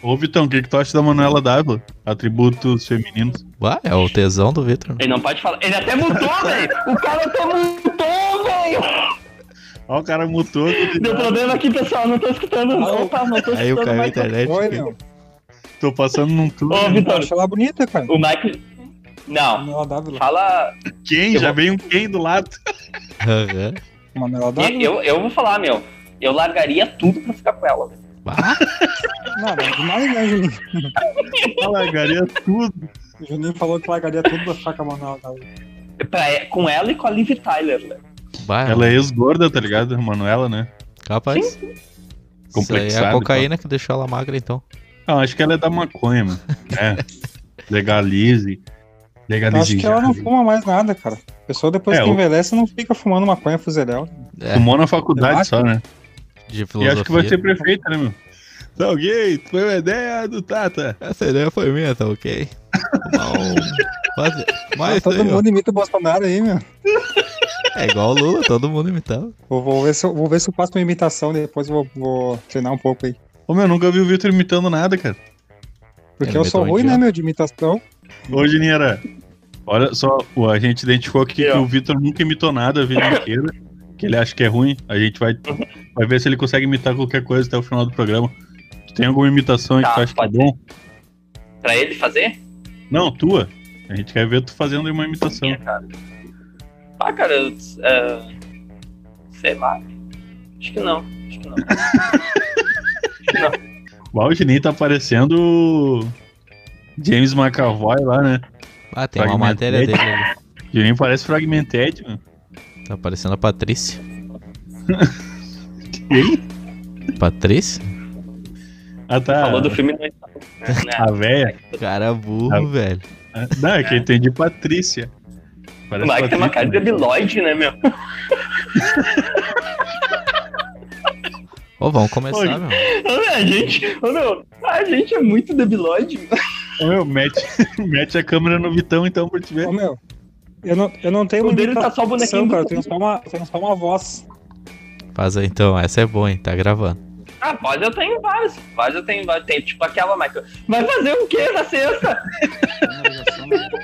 Ô, Vitão, o que, que tu acha da Manuela Dávila? Atributos femininos. Ué, é o tesão do Vitor. Ele não pode falar. Ele até mutou, velho. O cara até mutou, velho. Ó, o cara mutou. Deu problema aqui, pessoal. Não tô escutando. Opa, não tô escutando. Aí a mais. internet. Oi, meu. Tô passando num tubo. Ô, Eu Vitor, acho ela bonita, cara. o Mike. Não, Manuela Dávila. fala. Quem? Eu Já vou- veio um quem do lado. Aham. Manuela Dávila? Eu, eu vou falar, meu. Eu largaria tudo pra ficar com ela. velho. Ah, Não, não, demais, né, Juninho? Eu largaria tudo. O Juninho falou que largaria tudo pra ficar com a Manuela Dávila. Pra- com ela e com a Liv Tyler, bah, Ela é ex-gorda, tá ligado? Manuela, né? capaz. Isso aí é a cocaína que deixou ela magra, então. Não, acho que ela é da maconha, mano. É. Legalize. Eu Legalize. acho que ela não fuma mais nada, cara. A pessoa depois É, que envelhece não fica fumando maconha fuzeléu. É, Fumou na faculdade só, né? De E filosofia. acho que vai ser prefeita, né, meu? Tá ok, foi uma ideia do Tata. Essa ideia foi minha, tá ok? Não. Mas, mas Todo aí, ó, mundo imita o Bolsonaro aí, meu. é igual o Lula, todo mundo imitando. Vou, vou ver se eu, vou ver se eu faço uma imitação, depois eu vou, vou treinar um pouco aí. Ô, meu, nunca vi o Vitor imitando nada, cara. Porque Ele eu sou um ruim, né, meu, de imitação. Ô, Giniera, olha só, a gente identificou aqui que Eu. o Vitor nunca imitou nada a vida inteira, que ele acha que é ruim. A gente vai, vai ver se ele consegue imitar qualquer coisa até o final do programa. Tu tem alguma imitação aí que Tá, tu acha que é bom? Pra ele fazer? Não, tua. A gente quer ver tu fazendo uma imitação. Minha, cara. Ah, cara, eu, é, sei lá. Acho que não. Acho que não. Acho que não. O Aldinei tá parecendo o James McAvoy lá, né? Ah, tem uma matéria dele ali. O Juninho parece Fragmented, mano. Tá parecendo a Patrícia. Quem? Patrícia? Ah, tá. Falou do filme né? A véia. Cara burro, Ah. velho. Não, é que eu entendi Patrícia. O Parece Mike tem uma cara de Patrícia, né? debilóide, né, meu? Ô, vamos começar, Oi. meu. A gente, ô, meu, a gente é muito debilóide. Ô, Meu, mete, mete a câmera no Vitão então pra te ver. Ô, meu, eu não, eu não tenho O dele tá só o bonequinho cara. Eu tenho só uma, eu tenho só uma voz. Faz aí então, essa é boa, hein? Tá gravando. Ah, voz eu tenho várias. Voz eu tenho várias. Tem tipo aquela, Michael. Vai fazer o quê na sexta?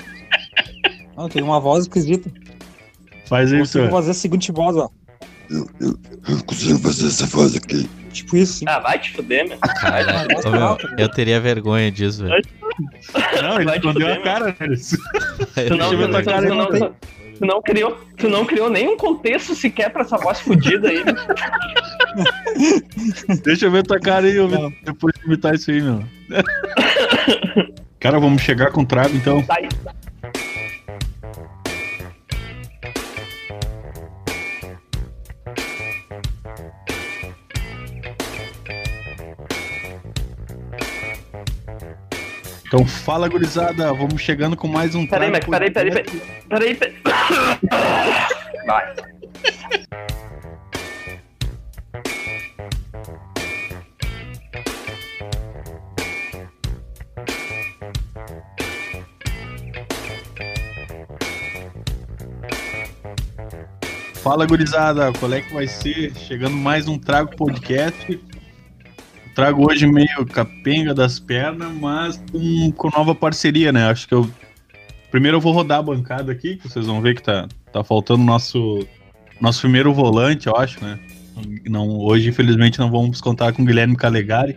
Não, eu tenho uma voz esquisita. Faz Eu aí, consigo Vitor. fazer a seguinte voz, ó. Eu consigo fazer essa voz aqui. Tipo isso, sim. Ah, vai te fuder, meu. Cara, ô, meu, vai. eu teria vergonha disso, velho. Não, ele Vai te escondeu fuder, a cara nisso. Tu não, Deixa eu ver tu, tua tu- cara tu aí, não, não tem. tu- tu não criou, tu não criou nenhum contexto sequer pra essa voz fudida aí. meu. Deixa eu ver tua cara aí, ô, Vitor, depois de imitar isso aí, meu. Cara, vamos chegar com trago então. Tá aí. Então fala, gurizada, vamos chegando com mais um Peraí, Mac, peraí, peraí, peraí. Peraí, peraí. Vai. Fala, gurizada, qual é que vai ser? Chegando mais um Trago Podcast. Trago hoje meio capenga das pernas, mas com, com nova parceria, né? Acho que eu. Primeiro eu vou rodar a bancada aqui, que vocês vão ver que tá, tá faltando nosso, nosso primeiro volante, eu acho, né? Não, hoje, infelizmente, não vamos contar com o Guilherme Calegari,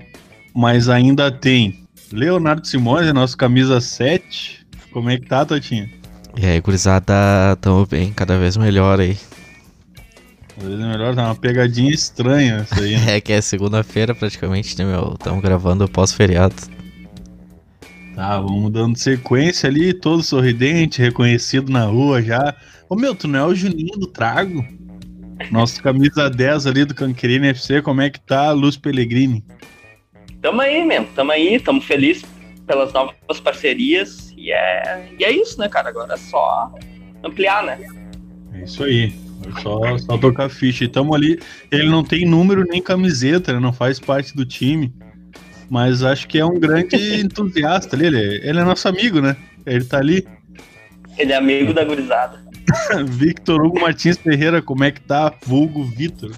mas ainda tem Leonardo Simões, nosso camisa 7. Como é que tá, Totinha? E aí, gurizada, tamo bem, cada vez melhor aí. Às vezes é melhor dar uma pegadinha estranha isso aí, né? É que é segunda-feira praticamente, né, meu? Tamo gravando pós-feriado. Tá, vamos dando sequência ali, todo sorridente, reconhecido na rua já. Ô meu, tu não é o Juninho do Trago? Nosso camisa 10 ali do Canquerine FC, como é que tá, Luz Pellegrini? Tamo aí, mesmo. Tamo aí, tamo feliz pelas novas parcerias. E é, e é isso, né, cara? Agora é só ampliar, né? É isso aí. É Só, só tocar ficha. E tamo ali. Ele não tem número nem camiseta, ele não faz parte do time. Mas acho que é um grande entusiasta ali. Ele, é- ele é nosso amigo, né? Ele tá ali. Ele é amigo da gurizada. Victor Hugo Martins Ferreira, como é que tá? Vulgo Vitor.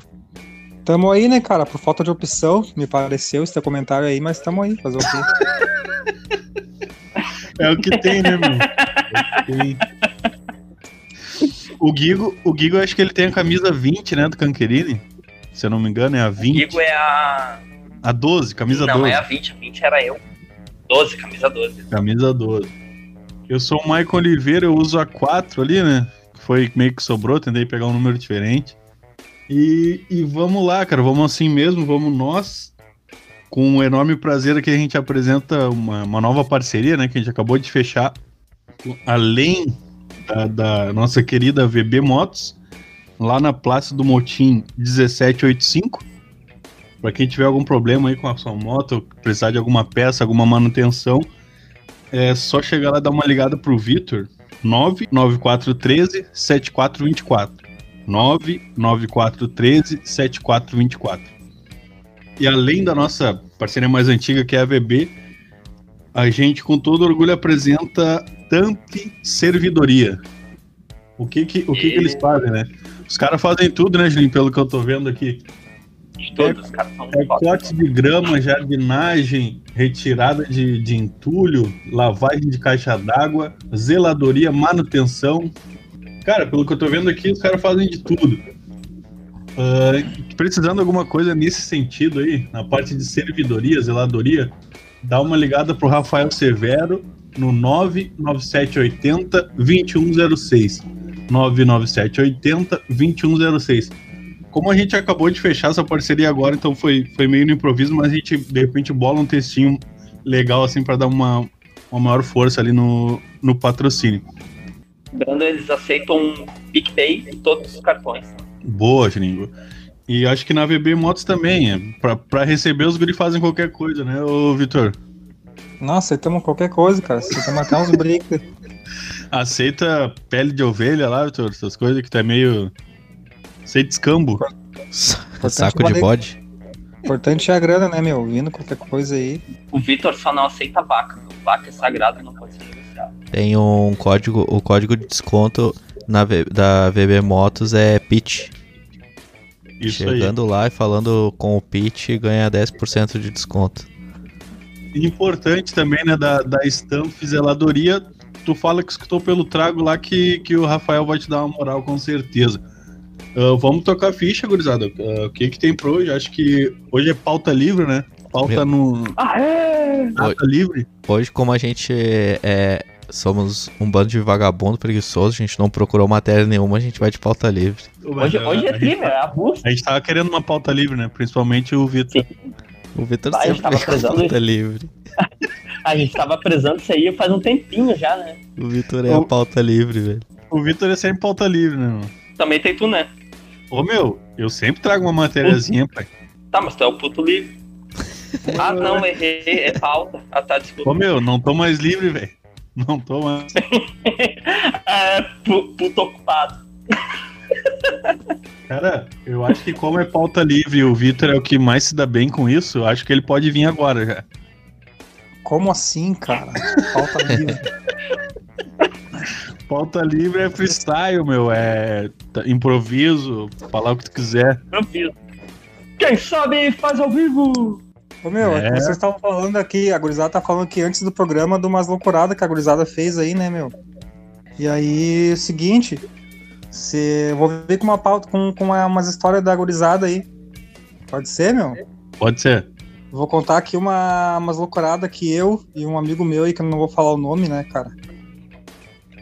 tamo aí, né, cara? Por falta de opção, me pareceu esse teu comentário aí, mas tamo aí, fazer o quê? É o que tem, né, meu? É o que tem. O Gigo, o Gigo, eu acho que ele tem a camisa 20, né, do Canquerini. Se eu não me engano, é a 20. Digo é a. A 12, camisa Não, 12. é a 20, a 20 era eu. 12, camisa 12. Camisa 12. Eu sou o Michael Oliveira, eu uso a 4 ali, né? Que foi meio que sobrou, tentei pegar um número diferente. E, e vamos lá, cara, vamos assim mesmo, vamos nós. Com um enorme prazer aqui a gente apresenta uma, uma nova parceria, né? Que a gente acabou de fechar. Além da, da nossa querida VB Motos, lá na Praça do Motim 1785. Para quem tiver algum problema aí com a sua moto, precisar de alguma peça, alguma manutenção, é só chegar lá e dar uma ligada pro Vitor. 99413 7424. 99413 7424. E além da nossa parceria mais antiga, que é a VB, a gente com todo orgulho apresenta Tamp Servidoria. O que que, o que, que eles fazem, né? Os caras fazem tudo, né, Julinho, pelo que eu tô vendo aqui. De todos os caras são É foda. corte de grama, jardinagem, retirada de, de entulho, lavagem de caixa d'água, zeladoria, manutenção. Cara, pelo que eu tô vendo aqui, os caras fazem de tudo. Ah, precisando de alguma coisa nesse sentido aí, na parte de servidoria, zeladoria, dá uma ligada pro Rafael Severo no 99780 2106. 99780 2106 como a gente acabou de fechar essa parceria agora, então foi, foi meio no improviso, mas a gente de repente bola um textinho legal assim para dar uma, uma maior força ali no, no patrocínio. Lembrando, eles aceitam um PicPay em todos os cartões. Boa, Gringo. E acho que na VB Motos também, é, pra, pra receber os guri fazem qualquer coisa, né, ô Vitor? Nossa, aceitamos qualquer coisa, cara. Aceitamos até uns breaks. Aceita pele de ovelha lá, Vitor? Essas coisas que tá meio. Aceita escambo. Saco de bode. Importante é a grana, né, meu? Vindo qualquer coisa aí. O Vitor só não aceita vaca. Vaca é sagrada, não pode ser. Tem um código, o código de desconto na, da VB Motos é PIT. Isso aí. Chegando lá e falando com o PIT, ganha 10% de desconto. Importante também, né, da, da Stamp Zeladoria, tu fala que escutou pelo trago lá que, que o Rafael vai te dar uma moral com certeza. Ah, vamos tocar ficha, gurizada. Ah, o que que tem pra hoje? Acho que hoje é pauta livre, né? Pauta Meu. no Ah, é? pauta livre. Hoje, como a gente é, somos um bando de vagabundo preguiçoso, a gente não procurou matéria nenhuma, a gente vai de pauta livre. Hoje, hoje é a, meu, é abuso. a gente tava querendo uma pauta livre, né? Principalmente o Vitor. O Vitor Vai, a gente sempre tava prezando pauta livre. A gente tava prezando isso aí faz um tempinho já, né? O Vitor é a O- pauta livre, velho. O Vitor é sempre pauta livre, né? mano? Também tem tu, né? Ô meu, eu sempre trago uma matériazinha, pai. Tá, mas tu é o puto livre. Ah, não, errei, é pauta. Ah, tá, desculpa. Ô meu, não tô mais livre, velho. Não tô mais. É, pu- puto ocupado. Cara, eu acho que como é pauta livre e o Vitor é o que mais se dá bem com isso, eu acho que ele pode vir agora já. Como assim, cara? Falta livre. Pauta livre é freestyle, meu. É t- improviso, falar o que tu quiser. Improviso. Quem sabe faz ao vivo. Ô, meu, É. vocês estavam falando aqui, a gurizada tá falando aqui antes do programa de umas loucuradas que a gurizada fez aí, né, meu? E aí, seguinte, se, vou ver com uma pauta, com, com uma, umas histórias da gurizada aí. Pode ser, meu? Pode ser. Vou contar aqui uma, umas loucuradas que eu e um amigo meu aí, que eu não vou falar o nome, né, cara?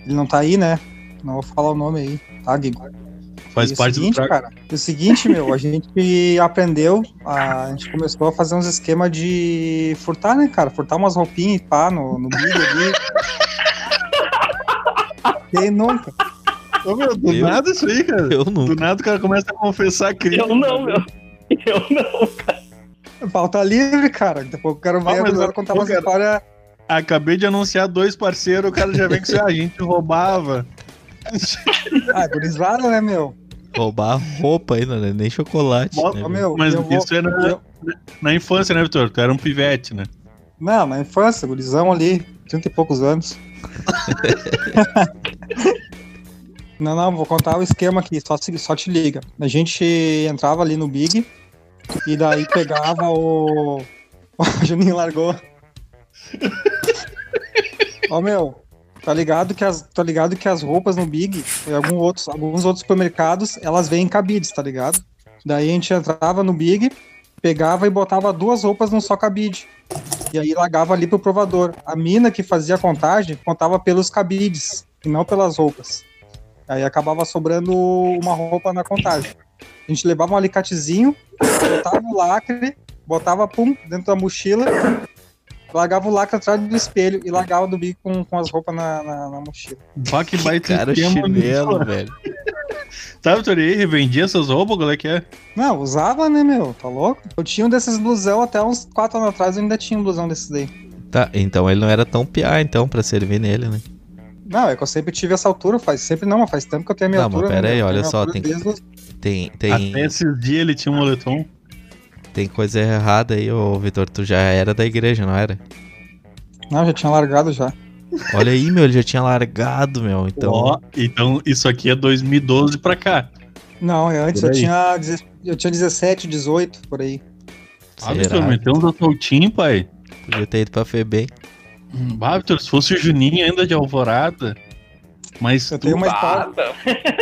Ele não tá aí, né? Não vou falar o nome aí, tá, Guigo? Faz E o parte seguinte, do cara, o seguinte, meu, a gente aprendeu, a, a gente começou a fazer uns esquemas de furtar, né, cara? Furtar umas roupinhas e pá no, no big ali. Quem nunca? Ô, meu, do Eu- nada isso aí, cara. Eu Do nunca. nada o cara começa a confessar crime. Eu não, meu. Eu não. Falta livre, cara. Daqui a pouco eu quero ver Ah, contar cara. histórias. Acabei de anunciar dois parceiros, o cara já vem. Ah, a gente roubava. Ah, gurizada, né, meu? Roubar roupa ainda, né? Nem chocolate. Bota- né, meu, Mas isso é na, na infância, né, Vitor? Tu era um pivete, né? Não, na infância, gurizão ali, 30 e poucos anos. não, não, vou contar o esquema aqui, só, só te liga. A gente entrava ali no Big, E daí pegava o. O Juninho largou. Ó, meu, tá ligado que as, tá ligado que as roupas no Big e algum outros, alguns outros supermercados, elas vêm em cabides, tá ligado? Daí a gente entrava no Big, pegava e botava duas roupas num só cabide. E aí largava ali pro provador. A mina que fazia a contagem contava pelos cabides e não pelas roupas. Aí acabava sobrando uma roupa na contagem. A gente levava um alicatezinho, botava o lacre, botava pum dentro da mochila, largava o lacre atrás do espelho e largava do bico com, com as roupas na, na, na mochila. Bah, que baita Cara, esquema, chinelo, né? velho. Sabe, e aí, revendia essas roupas? Qual é que é? Não, usava, né, meu? Tá louco? Eu tinha um desses blusão até uns 4 anos atrás, eu ainda tinha um blusão desses daí. Tá, então ele não era tão piá, então, pra servir nele, né? Não, é que eu sempre tive essa altura, faz sempre não, mas faz tempo que eu tenho a minha Não, mas altura. pera né? aí, olha só, tem- desde Tem, tem, Até esses dias ele tinha um moletom. Tem coisa errada aí, ô Vitor. Tu já era da igreja, não era? Não, já tinha largado já. Olha aí, meu, ele já tinha largado, meu. Então, Ó, então isso aqui é 2012 pra cá. Não, é antes eu tinha, eu tinha 17, 18, por aí. Ah? Vitor, meteu uns assaltinhos, pai. Podia ter ido pra FEBEM. Hum, Ah, Vitor, se fosse o Juninho ainda de Alvorada. Mas Eu tu, tenho uma Ah, história.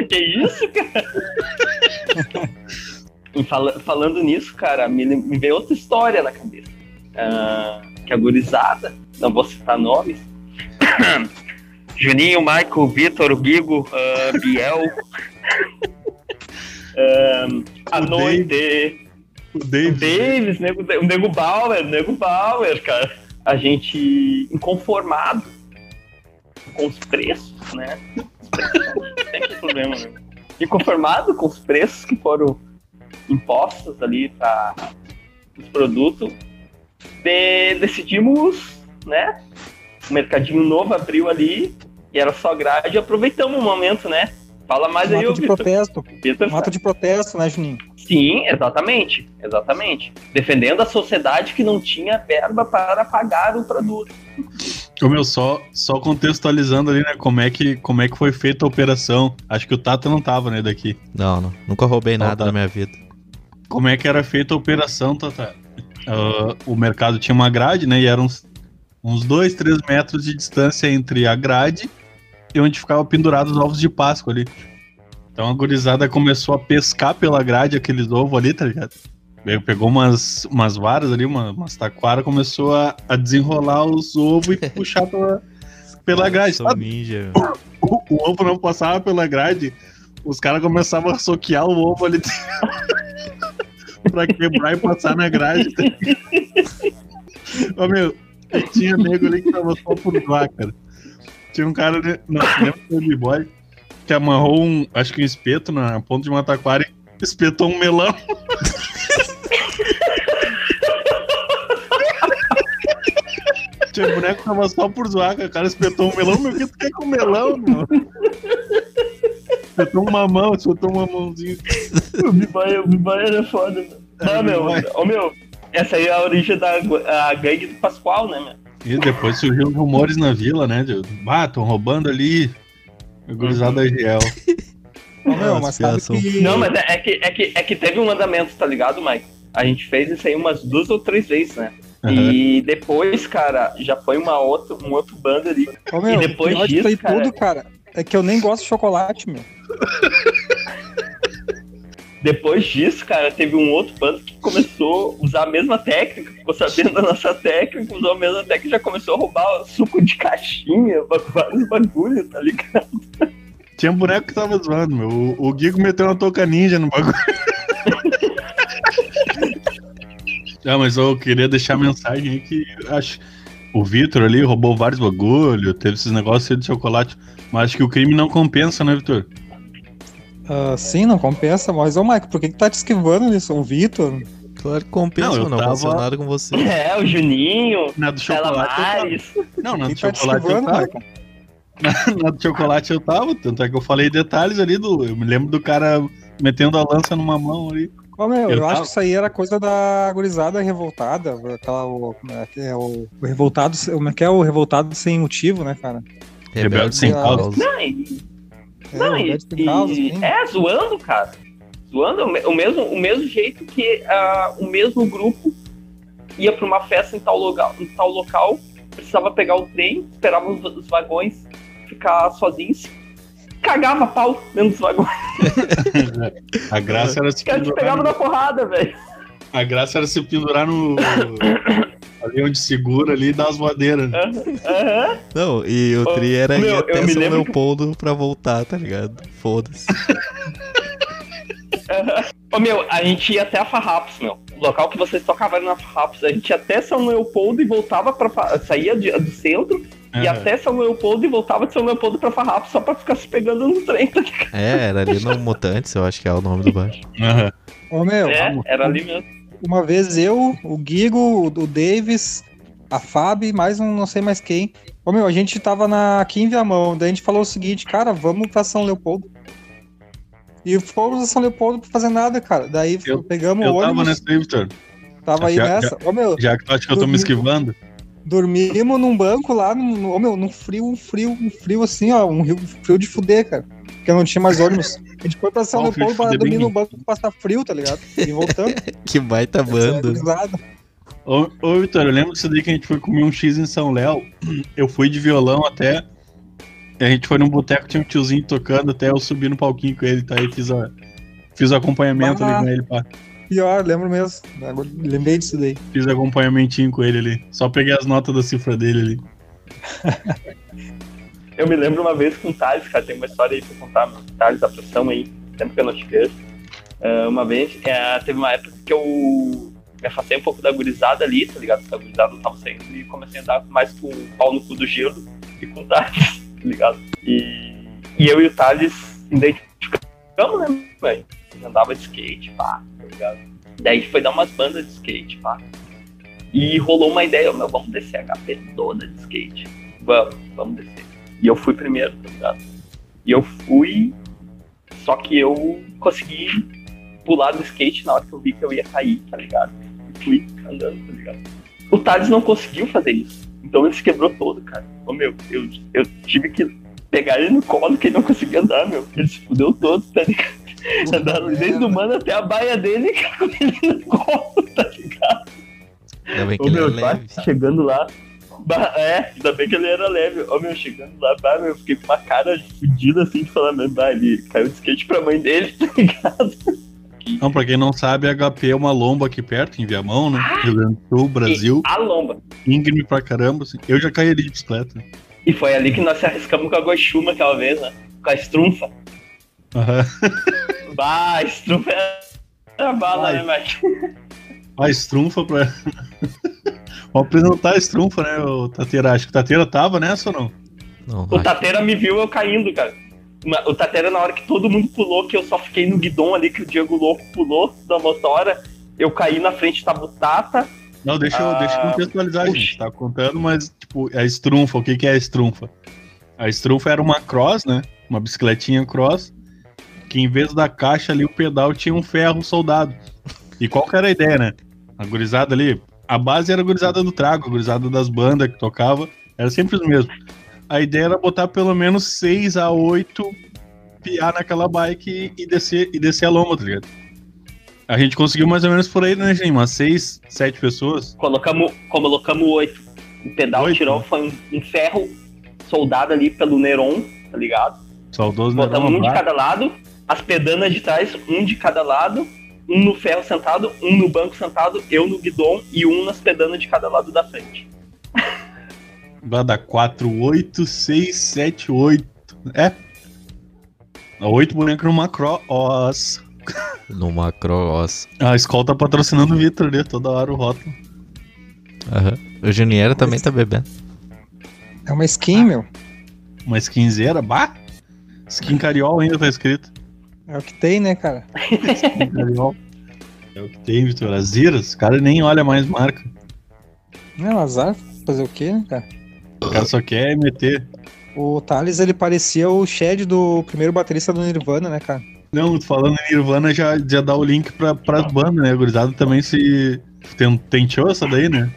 que isso, cara? Fala- falando nisso, cara, me, me veio outra história na cabeça. Ah, que a gurizada, não vou citar nomes. Juninho, Michael, Vitor, Guigo, ah, Biel. Ah, a O noite. o O David, Davis, nego, o Nego Bauer, o Nego Bauer, cara. A gente inconformado com os preços, né? Sempre problema, né? Inconformado com os preços que foram impostos ali para os produtos, de- decidimos, né? O mercadinho novo abriu ali e era só grade aproveitamos o momento, né? Fala mais Um aí, ato de protesto. Vitor Um ato de protesto, né, Juninho? Sim, exatamente, exatamente. Defendendo a sociedade que não tinha verba para pagar o produto. Ô, meu, só, só contextualizando ali, né, como é, que, como é que foi feita a operação. Acho que o Tata não tava, né, daqui. Não, não. Nunca roubei nada tá. na minha vida. Como é que era feita a operação, Tata? Ah, o mercado tinha uma grade, né, e eram uns, uns dois, três metros de distância entre a grade e onde ficava pendurados os ovos de Páscoa ali. Então a gurizada começou a pescar pela grade aqueles ovos ali, tá ligado? Pe- Pegou umas, umas varas ali, uma, umas taquaras, começou a, a desenrolar os ovos e puxar pela, pela grade. Ninja. meu. o, o ovo não passava pela grade, os caras começavam a soquear o ovo ali pra quebrar e passar na grade. Ô meu, tinha nego ali que tava só por zoar, cara. Tinha um cara, ali- não, lembra do B-Boy, que amarrou um, acho que um espeto na ponta de uma taquara e espetou um melão. Tinha boneco que tava só por zoar, cara. o cara espetou um melão, meu, o que tu quer com melão, meu? Espetou um mamão, espetou um mamãozinho. O Bibaia, o Bibaia era foda, meu. É, Não, meu, ô, meu, essa aí é a origem da a gangue do Pascoal, né, meu? E depois surgiu rumores na vila, né? De, ah, tão roubando ali. A gurizada Uhum. Giel. Ô, meu, As mas que... Não, mas é, é que, é, que, é que teve um mandamento, tá ligado, Mike? A gente fez isso aí umas duas ou três vezes, né? E depois, cara, já foi uma outra, um outro bando ali. Ô, meu, E depois disso, cara- tudo, cara, é que eu nem gosto de chocolate, meu. Depois disso, cara, teve um outro bando que começou a usar a mesma técnica, ficou sabendo da nossa técnica, usou a mesma técnica e já começou a roubar suco de caixinha, vários bagulhos, tá ligado? Tinha um boneco que tava zoando, meu. O, o Gigo meteu uma touca ninja no bagulho. Ah, mas eu queria deixar a mensagem aí que acho. O Vitor ali roubou vários bagulho, teve esses negócios aí de chocolate. Mas acho que o crime não compensa, né, Vitor? Ah, sim, não compensa, mas, ô, Mike, por que que tá te esquivando nisso? O Vitor? Claro que compensa, Não, eu eu não tava- nada com você. É, o Juninho, Na do chocolate. tava. Não, na do tá te chocolate eu tava. Mike? Na do chocolate eu tava. Tanto é que eu falei detalhes ali do. Eu me lembro do cara metendo a lança numa mão ali. Ô, meu, eu, Eu acho tava- que isso aí era coisa da gurizada revoltada, aquela, o, como é que é, o, o revoltado, como é que é o revoltado sem motivo, né, cara? Rebelde sem causa. causa. Não, e, É, não, o e, causa, e- sim. é zoando, cara. zoando, o me- o mesmo, o mesmo jeito que ah, o mesmo grupo ia pra uma festa em tal local, em tal local precisava pegar o trem, esperava os, os vagões ficar sozinhos, cagava pau dentro dos vagões. A graça era se Os caras te pendurar. pegavam no- na porrada, velho. A graça era se pendurar no. ali onde segura ali e dar as voadeiras. Aham. Não, e o tri era meu, ir eu até me São lembro que- Leopoldo pra voltar, tá ligado? Foda-se. Ô meu, a gente ia até a Farrapos, meu. O local que vocês tocavam era na Farrapos. A gente ia até São Leopoldo e voltava pra. Fa- saía de- do centro, ia Aham. até São Leopoldo e voltava de São Leopoldo pra Farrapos só pra ficar se pegando no trem, tá? É, era ali no Mutantes, eu acho que é o nome do bar. Aham. Ô, meu, É, era ali mesmo. uma vez eu, o Gigo, o Davis, a Fábio, mais um não sei mais quem. Ô, meu, a gente tava na, aqui em Viamão, daí a gente falou o seguinte, cara, vamos pra São Leopoldo. E fomos a São Leopoldo pra fazer nada, cara. Daí Eu- pegamos o Eu tava ônibus, nessa aí, Vitor. tava aí Já- nessa. Ô, meu, Já que tu acha que eu tô me esquivando. Dormimos num banco lá, no, no- ô, meu, num frio, um frio, um frio assim, ó, um rio, frio de fuder, cara. Porque não tinha mais ônibus. A gente foi pra São de Leopoldo pra dormir no banco pra passar frio, tá ligado? E voltando. Que baita banda. Gurizada. Ô, ô Vitor, eu lembro disso daí que a gente foi comer um X em São Léo. Eu fui de violão até. A gente foi num boteco, tinha um tiozinho tocando, até eu subi no palquinho com ele, tá? E fiz, a, fiz o acompanhamento ali com ele, pá. Pior, lembro mesmo. Agora, lembrei disso daí. Fiz acompanhamentinho com ele ali. Só peguei as notas da cifra dele ali. Eu me lembro uma vez com o Thales, cara, tem uma história aí pra contar, meu. Thales, a pressão aí, tempo que eu não te vejo. Ah, uma vez, é, teve uma época que eu me afastei um pouco da gurizada ali, tá ligado? A gurizada não tava saindo e comecei a andar mais com o pau no cu do gelo e com o Thales, tá ligado? E, e eu e o Thales identificamos, né, velho? Andava de skate, pá, tá ligado? Daí foi dar umas bandas de skate, pá. E rolou uma ideia, meu, vamos descer a HP toda de skate. Vamos, vamos descer. E eu fui primeiro, tá ligado? E eu fui, só que eu consegui pular do skate na hora que eu vi que eu ia cair, tá ligado? E fui andando, tá ligado? O Thales não conseguiu fazer isso. Então ele se quebrou todo, cara. Ô meu, eu, eu tive que pegar ele no colo que ele não conseguia andar, meu. Ele se fudeu todo, tá ligado? Andaram desde o mano até a baia dele com ele no colo, tá ligado? Ainda bem que Ô, ele é meu, leve. bah, chegando lá. bah, é, ainda bem que ele era leve. Ô meu, chegando lá, bah, meu, eu fiquei com uma cara fodida assim de falar, meu, bah, ele caiu de skate pra mãe dele, tá ligado? Não, pra quem não sabe, a HP é uma lomba aqui perto, em Viamão, né? Rio Grande do Sul, Brasil. A lomba. Íngreme pra caramba, assim. Eu já caí ali de bicicleta. E foi ali que nós se arriscamos com a Goichuma aquela vez, né? Com a estrunfa. Aham. Bah, a estrunfa é a bala, né, mas. A estrunfa pra. Vamos apresentar a estrunfa, né, o Tateira? Acho que o Tateira tava nessa ou não? Não, O Tateira me viu eu caindo, cara. O Tateira, na hora que todo mundo pulou, que eu só fiquei no guidão ali, que o Diego Louco pulou da motora, eu caí na frente da Butata. Não, deixa eu, Ah, deixa eu contextualizar, puxa. gente. Tá contando, mas, tipo, a estrunfa, o que, que é a estrunfa? A estrunfa era uma cross, né? Uma bicicletinha cross, que em vez da caixa ali, o pedal tinha um ferro soldado. E qual que era a ideia, né? A gurizada ali, a base era a gurizada do trago, a gurizada das bandas que tocava, era sempre os mesmos. A ideia era botar pelo menos 6 a 8 piar naquela bike e descer, e descer a lomba, tá ligado? A gente conseguiu mais ou menos por aí, né, gente? Umas 6, 7 pessoas. Colocamos, colocamos oito. O pedal Oito, tirou, né? foi um, um ferro soldado ali pelo Neron, tá ligado? Saudoso Botamos Nerão um de cada lado, as pedanas de trás, um de cada lado, um no ferro sentado, um no banco sentado, eu no guidão e um nas pedanas de cada lado da frente. Vai dar 4, 8, 6, 7, 8. É. 8 bonecos numa cross. Numa cross. A escola tá patrocinando o Vitor ali, toda hora o rótulo. Aham. O Juniera também tá bebendo. É uma skin, meu. Uma skinzeira, bah! Skin cariol ainda tá escrito. É o que tem, né, cara? É o que tem, Vitor. As iras, o cara nem olha mais marca. Não, azar. Fazer o quê, né, cara? O cara só quer meter. O Thales, ele parecia o Shed do primeiro baterista do Nirvana, né, cara? Não, falando em Nirvana, já, já dá o link pra, pras bandas, né? A gurizada também se. ten- Tentou essa daí, né?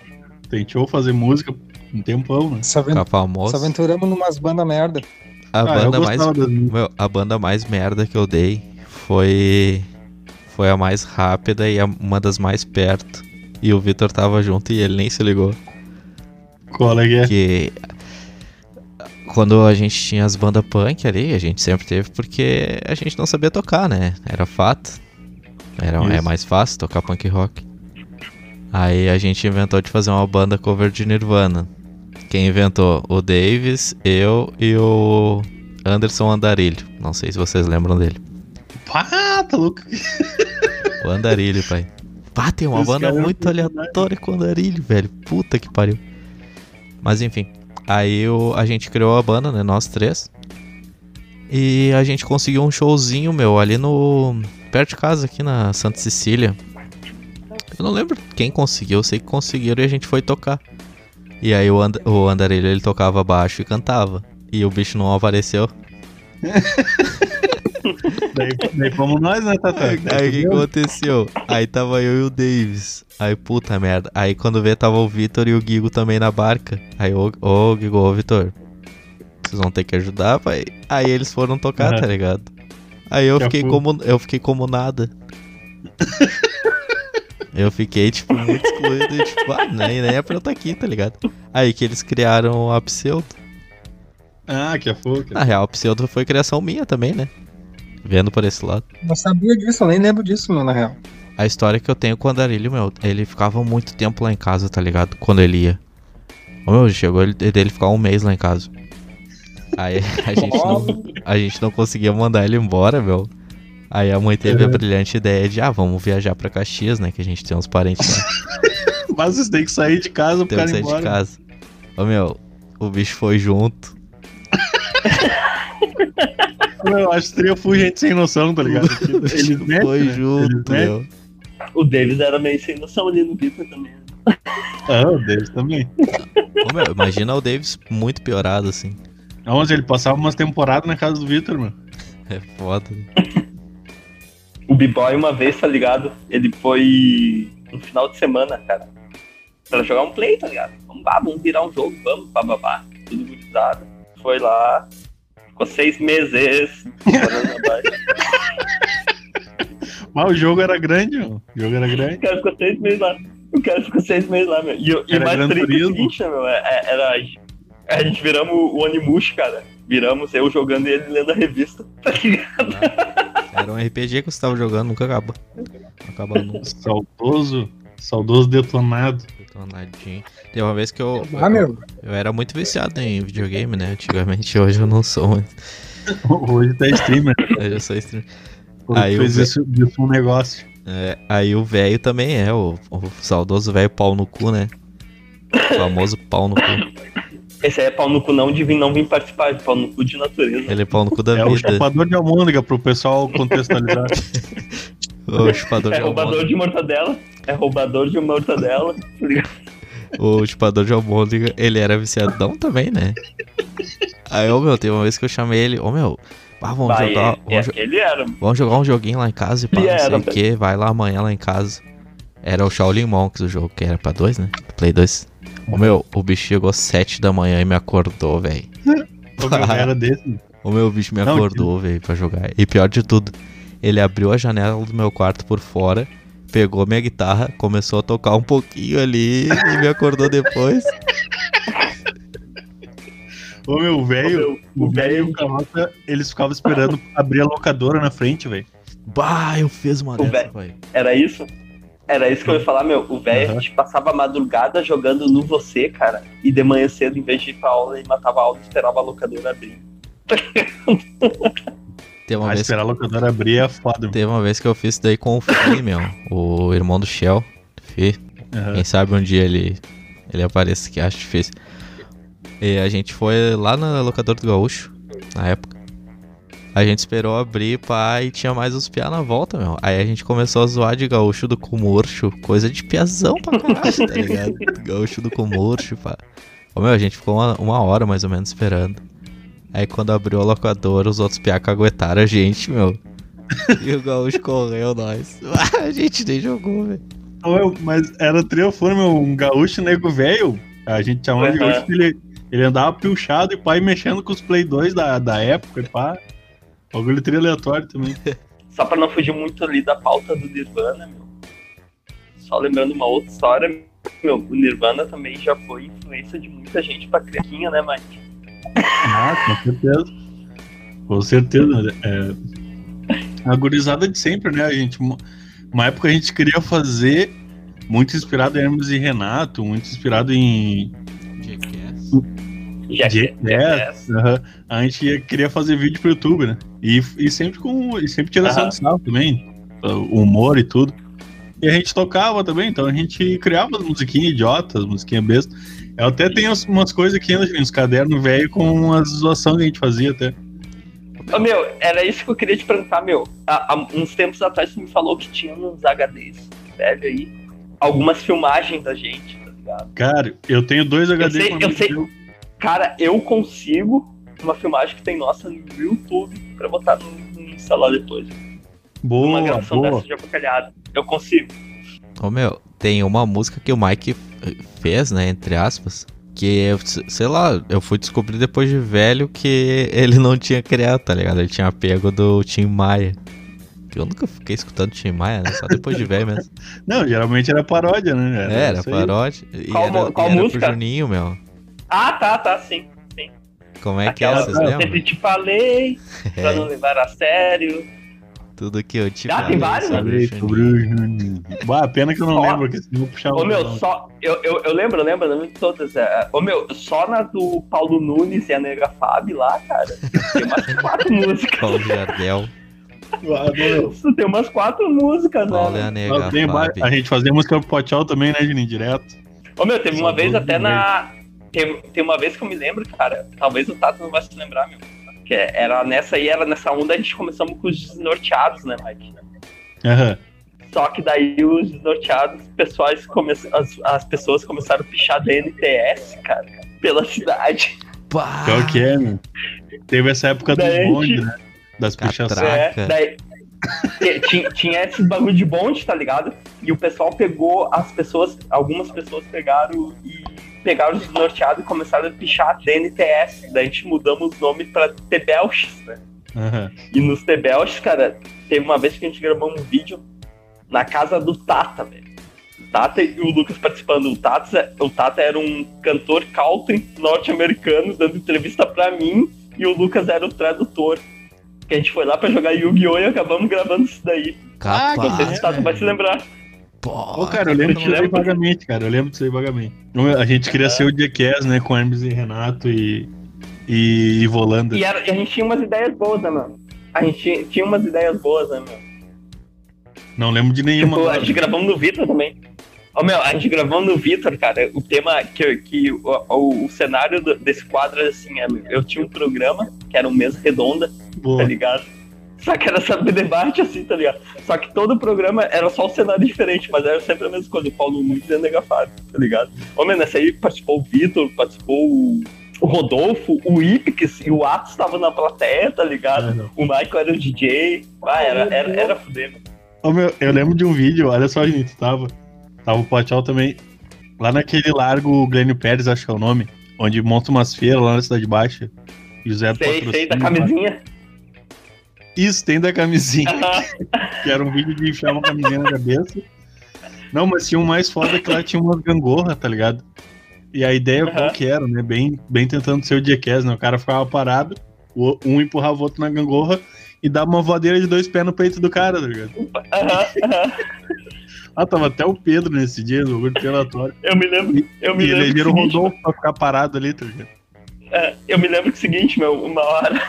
Tentou fazer música um tempão, né? Se, aven- Ficar se aventuramos numas bandas merda. A Ah, banda mais. das- Meu, a banda mais merda que eu dei foi foi a mais rápida e a- uma das mais perto. E o Vitor tava junto e ele nem se ligou. Qual é que é? Que quando a gente tinha as bandas punk ali, a gente sempre teve porque a gente não sabia tocar, né? Era fato. Era, é Isso. mais fácil tocar punk rock. Aí a gente inventou de fazer uma banda cover de Nirvana. Quem inventou? O Davis, eu e o Anderson Andarilho. Não sei se vocês lembram dele. Pá, tá louco. O Andarilho, pai. Pá, tem uma Esse banda é muito aleatória com o Andarilho, velho. Puta que pariu. Mas enfim. Aí o- a gente criou a banda, né? Nós três. E a gente conseguiu um showzinho, meu, ali no. Perto de casa, aqui na Santa Cecília. Eu não lembro quem conseguiu, eu sei que conseguiram e a gente foi tocar. E aí o, And o Andarilho ele tocava baixo e cantava. E o bicho não apareceu. Daí, daí fomos nós, né, Tata? Aí o que aconteceu? Aí tava eu e o Davis. Aí puta merda. Aí quando vê tava o Vitor e o Gigo também na barca. Aí ô, ô Gigo, ô Vitor. Vocês vão ter que ajudar, pai. Aí eles foram tocar, Aham. tá ligado? Aí eu Já fiquei foi. como eu fiquei como nada. eu fiquei tipo muito excluído e tipo, ah, nem, nem é pra eu estar aqui, tá ligado? Aí que eles criaram a Pseudo. Ah, que é fogo. Na real, a Pseudo foi criação minha também, né? Vendo por esse lado. Não sabia disso, eu nem lembro disso, meu, na real. A história que eu tenho com o Andarilho, meu, ele ficava muito tempo lá em casa, tá ligado? Quando ele ia. Ô, meu, chegou ele, dele ficar um mês lá em casa. Aí a gente, não, a gente não conseguia mandar ele embora, meu. Aí a mãe teve a Uhum. brilhante ideia de, ah, vamos viajar pra Caxias, né? Que a gente tem uns parentes lá. Mas vocês têm que sair de casa pro cara que ir sair de casa. Ô, meu, o bicho foi junto. Eu acho que seria full gente sem noção, tá ligado? O bicho Eles metem, foi né? junto, metem. meu. O Davis era meio sem noção ali no Vitor também. né? Ah, o deles também. Ô, meu, imagina o Davis muito piorado, assim. Onde ele passava umas temporadas na casa do Vitor, meu. É foda. O B-Boy uma vez, tá ligado? Ele foi no final de semana, cara. Pra jogar um play, tá ligado? Vamos lá, vamos virar um jogo, vamos, bababá. Tudo gurizado. Foi lá. Ficou seis meses. morando na Bahia. Mas o jogo era grande, meu. O jogo era grande. O cara ficou seis meses lá. O cara ficou seis meses lá, meu. E, e Era mais triste meu? é- é- Era. A gente viramos o Onimush, cara. Viramos eu jogando e ele lendo a revista. Tá ligado? Era um RPG que você tava jogando, nunca acaba. Não acaba nunca. Saudoso. Saudoso detonado. Detonadinho. Tem uma vez que eu, Ah, meu. eu era muito viciado em videogame, né? Antigamente, hoje eu não sou, mas Hoje tá streamer. eu já sou streamer. Hoje Aí eu fez ve- isso, disso um negócio. É, aí o velho também é, o, o saudoso velho pau no cu, né? O famoso pau no cu. Esse aí é pau no cu não de vir, não vir participar, de pau no cu de natureza. Ele é pau no cu da É o vida. chapador de almôndega pro pessoal contextualizar. O chupador É de roubador almôndega. de mortadela. É roubador de mortadela. tá ligado? O chupador de almôndega, ele era viciadão também, né? Aí, ô meu, teve uma vez que eu chamei ele, ô meu, ah, vamos Vai, jogar. é, Vamos, jo- ele era. vamos jogar um joguinho lá em casa e pá, Ele não sei o que, vai lá amanhã lá em casa. Era o Shaolin Monks o jogo, que era pra dois, né? Play 2. Ô meu, o bicho chegou às 7 da manhã e me acordou, velho. O meu era desse. O meu bicho me acordou, velho, pra jogar. E pior de tudo, ele abriu a janela do meu quarto por fora, pegou minha guitarra, começou a tocar um pouquinho ali e me acordou depois. Ô meu, velho. O velho e o carroça, eles ficavam esperando abrir a locadora na frente, velho. Bah, eu fiz uma O dessa, velho. Era isso? Era isso que eu ia falar, meu. O velho, Aham. a gente passava a madrugada jogando no você, cara. E de manhã cedo, em vez de ir pra aula, ele matava a aula e esperava a locadora abrir. Teve uma, Ah, vez, esperar a locadora abrir é foda, teve uma vez que eu fiz isso daí com o Fih, meu. O irmão do Shell. Fih. Aham. Quem sabe um dia ele, ele apareça que acho difícil. E a gente foi lá na locadora do Gaúcho, na época. A gente esperou abrir, pá, e tinha mais uns piá na volta, meu. Aí a gente começou a zoar de gaúcho do Comurcho, coisa de piazão pra caralho, tá ligado? Gaúcho do Comurcho, pá. Ô, meu, a gente ficou uma, uma hora mais ou menos esperando. Aí quando abriu a locadora, os outros piá caguetaram a gente, meu. E o gaúcho correu, nós. a gente nem jogou, velho. Mas era triunfo, meu. Um gaúcho nego velho. A gente chamava de Aham. gaúcho ele, ele andava pilchado e pai mexendo com os Play 2 da, da época, e pá. Bagulho tri aleatório também. só pra não fugir muito ali da pauta do Nirvana, meu. Só lembrando uma outra história, meu, o Nirvana também já foi influência de muita gente pra criancinha, né, Mike? Ah, com certeza. Com certeza. É, a gurizada de sempre, né? A gente, uma época a gente queria fazer muito inspirado em Hermes e Renato, muito inspirado em Jackass. Jackass. aham. A gente ia- queria fazer vídeo pro YouTube, né? E, e sempre com. E sempre tiração de sarro também. O humor e tudo. E a gente tocava também, então a gente criava as musiquinhas idiotas, musiquinhas bestas. Eu até tenho as- umas coisas aqui nos cadernos velho com as zoação que a gente fazia até. Ô, meu, era isso que eu queria te perguntar, meu. Há, há uns tempos atrás você me falou que tinha uns HDs, velho, aí. Algumas filmagens da gente, tá ligado? Cara, eu tenho dois HD sei- com eu sei. Cara, eu consigo uma filmagem que tem nossa no YouTube pra botar no, no instalar depois. uma Boa, gravação boa. dessa de apocalhada. Eu consigo. Ô meu, tem uma música que o Mike fez, né, entre aspas, que sei lá, eu fui descobrir depois de velho que ele não tinha criado, tá ligado? Ele tinha pego do Tim Maia. Eu nunca fiquei escutando Tim Maia, né? Só depois de velho mesmo. Não, geralmente era paródia, né? É, era isso aí. paródia. E Qual era, qual e era música? pro Juninho, meu. Ah, tá, tá, sim. Como é que é, Aquela- vocês Sempre lembram? te falei, pra É, não levar a sério. tudo que eu te Ah, tem falei vários, sobre o Juninho. Bah, pena que eu não Ó. lembro, porque senão eu puxava Ô meu, só. Eu, eu, eu lembro, eu lembro, eu lembro de todas. é, Ô meu, só na do Paulo Nunes e a Nega Fábio lá, cara, tem umas quatro músicas. Paulo Jardel. Isso, Tem umas quatro músicas, Paulo e né? a Nega tem. A gente fazia música pro Pochal também, né, Juninho? Direto. Ô meu, teve uma Só vez até na. Tem, tem uma vez que eu me lembro, cara, talvez o Tato não vai se lembrar, meu. Que era nessa aí, era nessa onda, a gente começamos com os desnorteados, né, Mike? Aham. Só que daí os desnorteados, pessoais come... as, as pessoas começaram a pichar DNTS, cara, pela cidade. Pá! Qual que é, meu? Teve essa época dos Daí, bondes, né? Das pichações. É, daí ti- ti- tinha esses bagulho de bonde, tá ligado? E o pessoal pegou, as pessoas, algumas pessoas pegaram e pegaram os desnorteados e começaram a pichar DNTS. Daí a gente mudamos o nome pra Tebelches, né? Aham. E nos Tebelches, cara, teve uma vez que a gente gravou um vídeo na casa do Tata, velho. O Tata e o Lucas participando. O Tata, o Tata era um cantor country norte-americano dando entrevista pra mim e o Lucas era o tradutor. Que a gente foi lá pra jogar Yu-Gi-Oh! e acabamos gravando isso daí. Ah, Não sei se o Capaz. Tata vai se lembrar. Ô, cara, eu lembro disso aí vagamente, cara. Eu lembro disso aí vagamente. A gente queria ser o Jackass, né? Com Hermes e Renato e. E, e Volanda. E, era- e a gente tinha umas ideias boas, né, mano? A gente tinha, tinha umas ideias boas, né, meu? Não lembro de nenhuma. Tipo, a gente gravamos no Vitor também. Ô, meu, a gente gravou no Vitor, cara. O tema que, que o, o, o cenário do- desse quadro era assim: é, eu tinha um programa que era um mesa redonda, tá Boa. ligado? Só que era saber debate assim, tá ligado? Só que todo o programa era só um cenário diferente, mas era sempre a mesma coisa. O Paulo Nunes e a Nega Fábio, tá ligado? Ô, meu, nessa aí participou o Vitor, participou o, o Rodolfo, o Ipix e o Atos estavam na plateia, tá ligado? Ah, não. O Michael era o DJ. Ah, era, era, era fuder, mano. Ô, meu, eu lembro de um vídeo, olha só, gente, tava. Tava o Pochal também. Lá naquele largo Glênio Pérez, acho que é o nome. Onde monta umas feiras lá na Cidade Baixa. Do Sei, sei, da camisinha. Isso, tem da camisinha. que era um vídeo de enfiar uma camisinha na cabeça. Não, mas tinha um mais foda que lá tinha umas gangorra, tá ligado? E a ideia Aham. qual que era, né? Bem, bem tentando ser o Jackass, né? O cara ficava parado, um empurrava o outro na gangorra e dava uma voadeira de dois pés no peito do cara, tá ligado? Aham, aham. Ah, tava até o Pedro nesse dia, no bagulho relatório. Eu me lembro, eu me E lembro que elegeram o Rodolfo pra ficar parado ali, tá ligado? é, eu me lembro que o seguinte, meu, uma hora,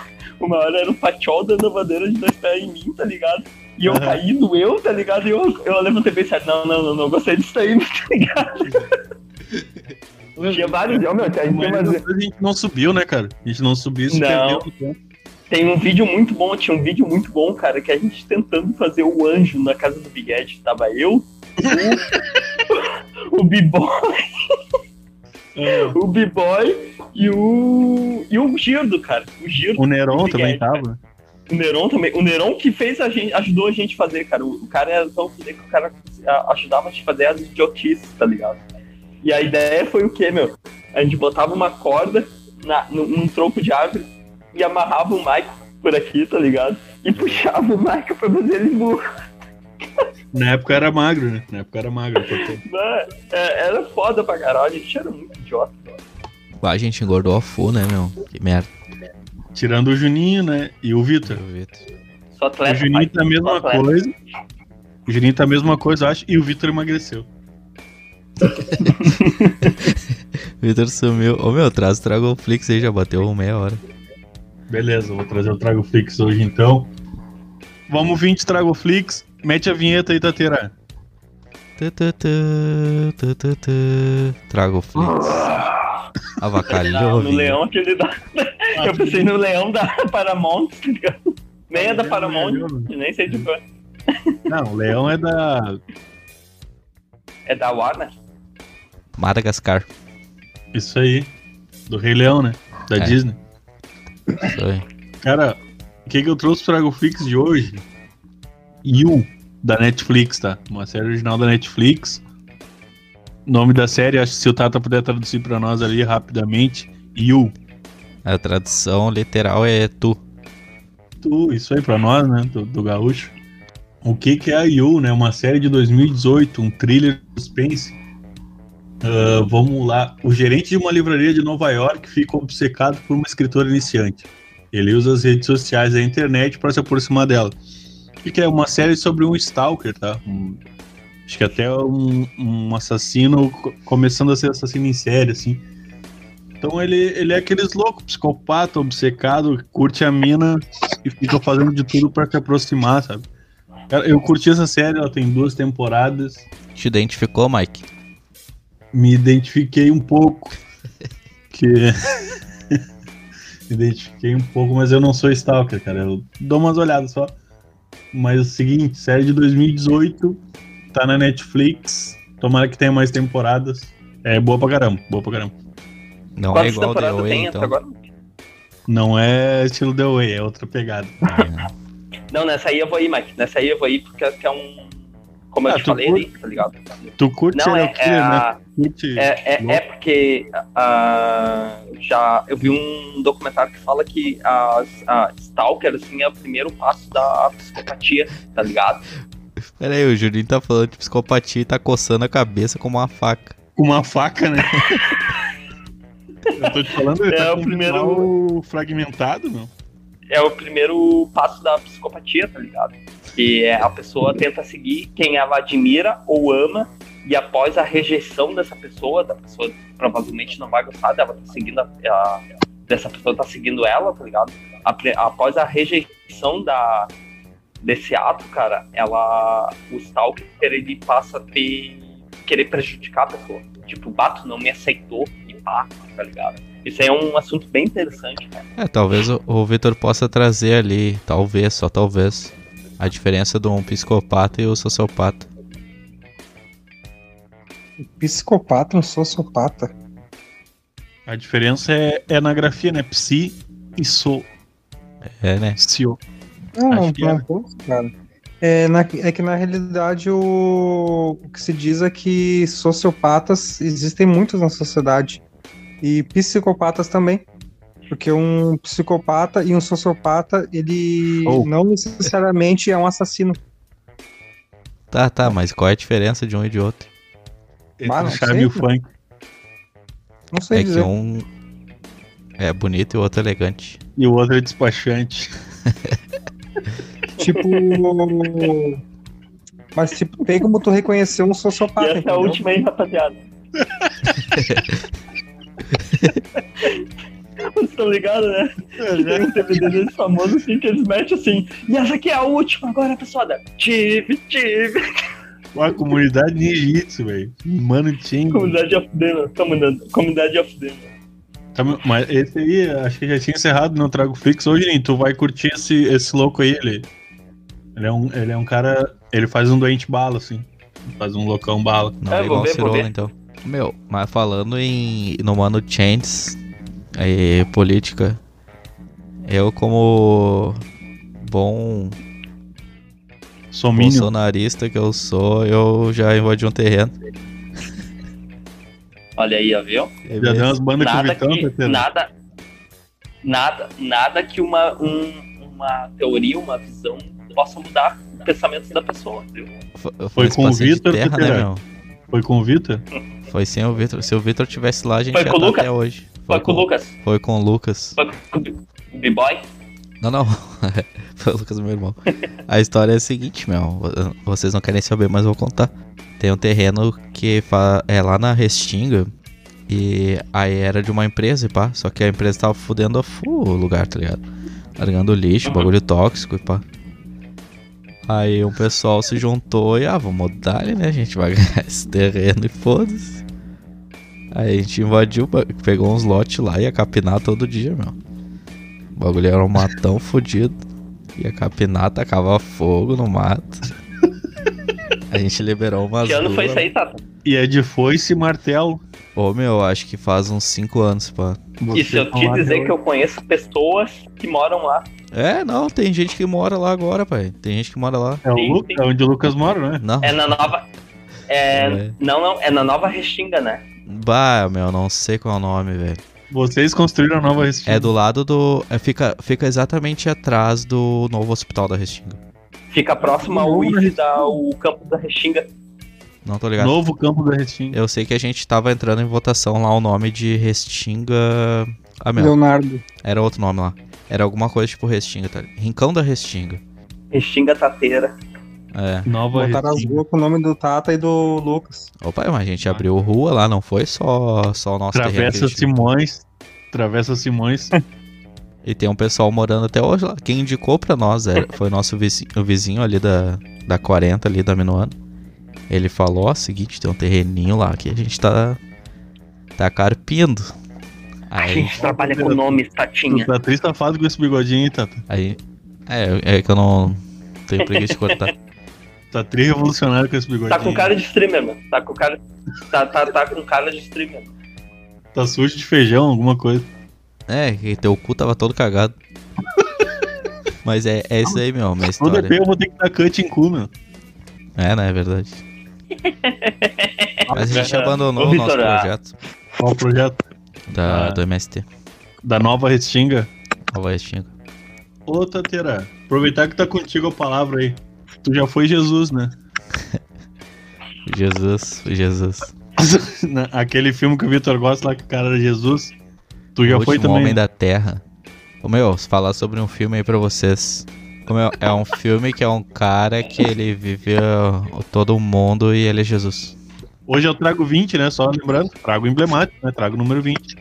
uma hora era o Pachol dando a bandeira de dois pés em mim, tá ligado? E eu Aham. caí, doeu, tá ligado? E eu, eu levantei bem certo, não, não, não, não, gostei disso aí, tá ligado? Tinha vários, ó, meu, a gente umas- a gente não subiu, né, cara? A gente não subiu e se Não. perdeu tem um vídeo muito bom, tinha um vídeo muito bom, cara, que a gente tentando fazer o anjo na casa do Big Ed. Tava eu, o, o B-Boy. O B-Boy e o. E o Girdo, cara. O Girdo. O Neron também tava. O Neron também. O Neron que fez a gente, ajudou a gente a fazer, cara. O, o cara era tão fuder que o cara a- ajudava a gente a fazer as idiotices, tá ligado? E a ideia foi o quê, meu? A gente botava uma corda na, num, num tronco de árvore e amarrava o Mike por aqui, tá ligado? e puxava o Michael pra fazer ele burro. Na época era magro, né? Na época era magro. porque- Mano, é- Era foda pra caralho, a gente era muito idiota. Ah, a gente engordou a full, né, meu? Que merda. Tirando o Juninho, né? E o Vitor. O atleta. Juninho pai. tá a mesma coisa. O Juninho tá a mesma coisa, eu acho. E o Vitor emagreceu. Vitor sumiu. Ô meu, traz o Dragonflix aí, já bateu meia hora. Beleza, vou trazer o Trago Flix hoje então. Vamos 20 Trago Flix. Mete a vinheta aí, Tateira. Tu, tu. Dragonflix. Avacalhou. No leão aquele da. Eu pensei no leão da Paramount, tá ligado? Nem é da Paramount, nem sei de qual. Não, o Leão é da. É da Warner? Madagascar. Isso aí. Do Rei Leão, né? Da É. Disney. Isso aí. Cara, o que, que eu trouxe pro Trago Flix de hoje? You, da Netflix, tá? Uma série original da Netflix. Nome da série, acho que se o Tata puder traduzir pra nós ali rapidamente. You. A tradução literal é tu. Tu, isso aí pra nós, né? Do, do gaúcho. O que, que é a You, né? Uma série de 2018, um thriller suspense. Ah, vamos lá. O gerente de uma livraria de Nova York fica obcecado por uma escritora iniciante. Ele usa as redes sociais e a internet para se aproximar dela. Que, é? Uma série sobre um stalker, tá? Um- acho que até um, um assassino co- começando a ser assassino em série, assim. Então ele, ele é aqueles louco, psicopata, obcecado, curte a mina e fica fazendo de tudo pra se aproximar, sabe? Cara, eu curti essa série, ela tem duas temporadas. Te identificou, Mike? Me identifiquei um pouco. Que. me identifiquei um pouco, mas eu não sou Stalker, cara. Eu dou umas olhadas só. Mas é o seguinte, série de 2018, tá na Netflix. Tomara que tenha mais temporadas. É boa pra caramba, boa pra caramba. Não é Quantas igual The temporadas Way, tem então. agora? Não é estilo The Way, é outra pegada. Não, nessa aí eu vou ir, Mike. Nessa aí eu vou ir porque que é um. Como eu Ah, te tu falei curte? ali, tá ligado? Tu curte Não, é, é, killer, né? a- Curte... é, é, é porque ah, já eu vi um documentário que fala que as, a Stalker assim, é o primeiro passo da psicopatia, tá ligado? Pera aí, o Juninho tá falando de psicopatia e tá coçando a cabeça com uma faca. Com uma faca, né? eu tô te falando, ele É tá o primeiro- fragmentado, meu. É o primeiro passo da psicopatia, tá ligado? Que é a pessoa tenta seguir quem ela admira ou ama e após a rejeição dessa pessoa, da pessoa provavelmente não vai gostar dela, tá seguindo a, a- dessa pessoa tá seguindo ela, tá ligado? Após a rejeição da desse ato, cara, ela o stalker ele passa a ter querer prejudicar a pessoa. Tipo, bato não me aceitou e pá, tá ligado? Isso aí é um assunto bem interessante, né? É, talvez o, o Victor possa trazer ali, talvez, só talvez, a diferença de um psicopata e o sociopata. Psicopata, um sociopata. A diferença é, é na grafia, né? Psi e so. É, né? Sio. Não, Acho não, que não é. posso, cara. É, na- é que na realidade o, o que se diz é que sociopatas existem muitos na sociedade. E psicopatas também. Porque um psicopata e um sociopata, ele Oh. não necessariamente é um assassino. Tá, tá, mas qual é a diferença de um e de outro? Entre Ah, não o e cara. funk. Não sei É que dizer. um é bonito e o outro elegante. E o outro é despachante. Tipo. Mas tipo, tem como tu reconhecer um E sociopata. essa é a entendeu? última aí, rapaziada. Vocês estão ligados, né? Tem um DVD desse famoso assim que eles metem assim. E essa aqui é a última agora, pessoal. Tive, tive. Uma comunidade ninjitsu, velho. Mano, tinha. Comunidade of Demon. Comunidade, comunidade of Demon. Tá, mas esse aí, acho que já tinha encerrado no Trago Flix. Hoje, Lin, tu vai curtir esse, esse louco aí, ele. Ele é, um, ele é um cara. Ele faz um doente bala, assim. Faz um loucão bala. Não É, é, igual ver, Cirola, então. Meu, mas falando em no Mano Chance e política, eu como bom Somínio. bolsonarista que eu sou, eu já invadi um terreno. Olha aí, ó, viu? Já deu umas bandas com o Nada Vitão, que, nada, nada, nada que uma, um, uma teoria, uma visão, possa mudar o pensamento da pessoa, viu? Foi, Foi com o Vitor, terra, né, meu? Foi com o Vitor? Foi sem o Vitor. Se o Vitor tivesse lá, a gente Foi ia estar Lucas? até hoje. Foi com o Lucas, Foi com o Lucas. foi com o B-Boy. Não, não. Foi o Lucas, meu irmão. A história é a seguinte, meu. Vocês não querem saber, mas eu vou contar. Tem um terreno que é lá na Restinga. E aí era de uma empresa e pá. Só que a empresa tava fudendo a fu o lugar, tá ligado? Largando lixo, Uhum. bagulho tóxico e pá. Aí um pessoal se juntou e, ah, vamos mudar ali, né? A gente vai ganhar esse terreno e foda-se. Aí a gente invadiu, pegou uns lotes lá e ia capinar todo dia, meu. O bagulho era um matão fudido. Ia capinar, tacava fogo no mato. A gente liberou umas Que ano foi isso aí, Tata? E é de foice e martelo. Ô, meu, acho que faz uns 5 anos, pá. E se eu te dizer que eu conheço pessoas que moram lá, É, não, tem gente que mora lá agora, pai. Tem gente que mora lá. É, o Sim, Lu- sim. é onde o Lucas mora, né? Não. é na nova. É, É. Não, não, é na nova Restinga, né? Bah, meu, não sei qual é o nome, velho. Vocês construíram a nova Restinga. É do lado do. é, fica, fica exatamente atrás do novo hospital da Restinga. Fica próximo ao IF da o campo da Restinga. Não tô ligado. Novo campo da Restinga. Eu sei que a gente tava entrando em votação lá o nome de Restinga. Ah, meu, Leonardo. era outro nome lá. Era alguma coisa tipo Restinga, tá? Rincão da Restinga. Restinga Tateira. É. Nova Botaram as ruas com o nome do Tata e do Lucas. Opa, mas a gente abriu rua lá, não foi só, só o nosso a Travessa Simões. Travessa Simões. E tem um pessoal morando até hoje lá. Quem indicou pra nós era, foi nosso vizinho, o vizinho ali da, da 40, ali da Minuano. Ele falou, ó, seguinte, tem um terreninho lá que a gente tá, tá carpindo. A Aí, gente trabalha com nomes, Tu Tatinha. tá triste safado com esse bigodinho aí, Tata. aí, é, é que eu não tenho preguiça de cortar. Tá tri revolucionário com esse bigodinho. Tá com cara de streamer, mano. Tá com cara. Tá, tá, tá com cara de streamer. Tá sujo de feijão, alguma coisa. É, que teu cu tava todo cagado. Mas é, é isso aí, meu, minha história. EP eu vou ter que dar cut em cu, meu. É, né, é verdade. Mas a gente Ô, abandonou o nosso Vitor, ah. projeto Qual o projeto? da, Ah. do MST. Da nova Restinga. Nova Restinga. Ô, Tateira, aproveitar que tá contigo a palavra aí. Tu já foi Jesus, né? Jesus, Jesus. Na- Aquele filme que o Vitor gosta lá, que o cara era Jesus. Tu o já foi último também. Homem da Terra. Ô meu, falar sobre um filme aí pra vocês. Como é, é um filme que é um cara que ele vive uh, todo o mundo e ele é Jesus. Hoje eu trago 20, né? Só lembrando, trago emblemático, né? Trago número 20.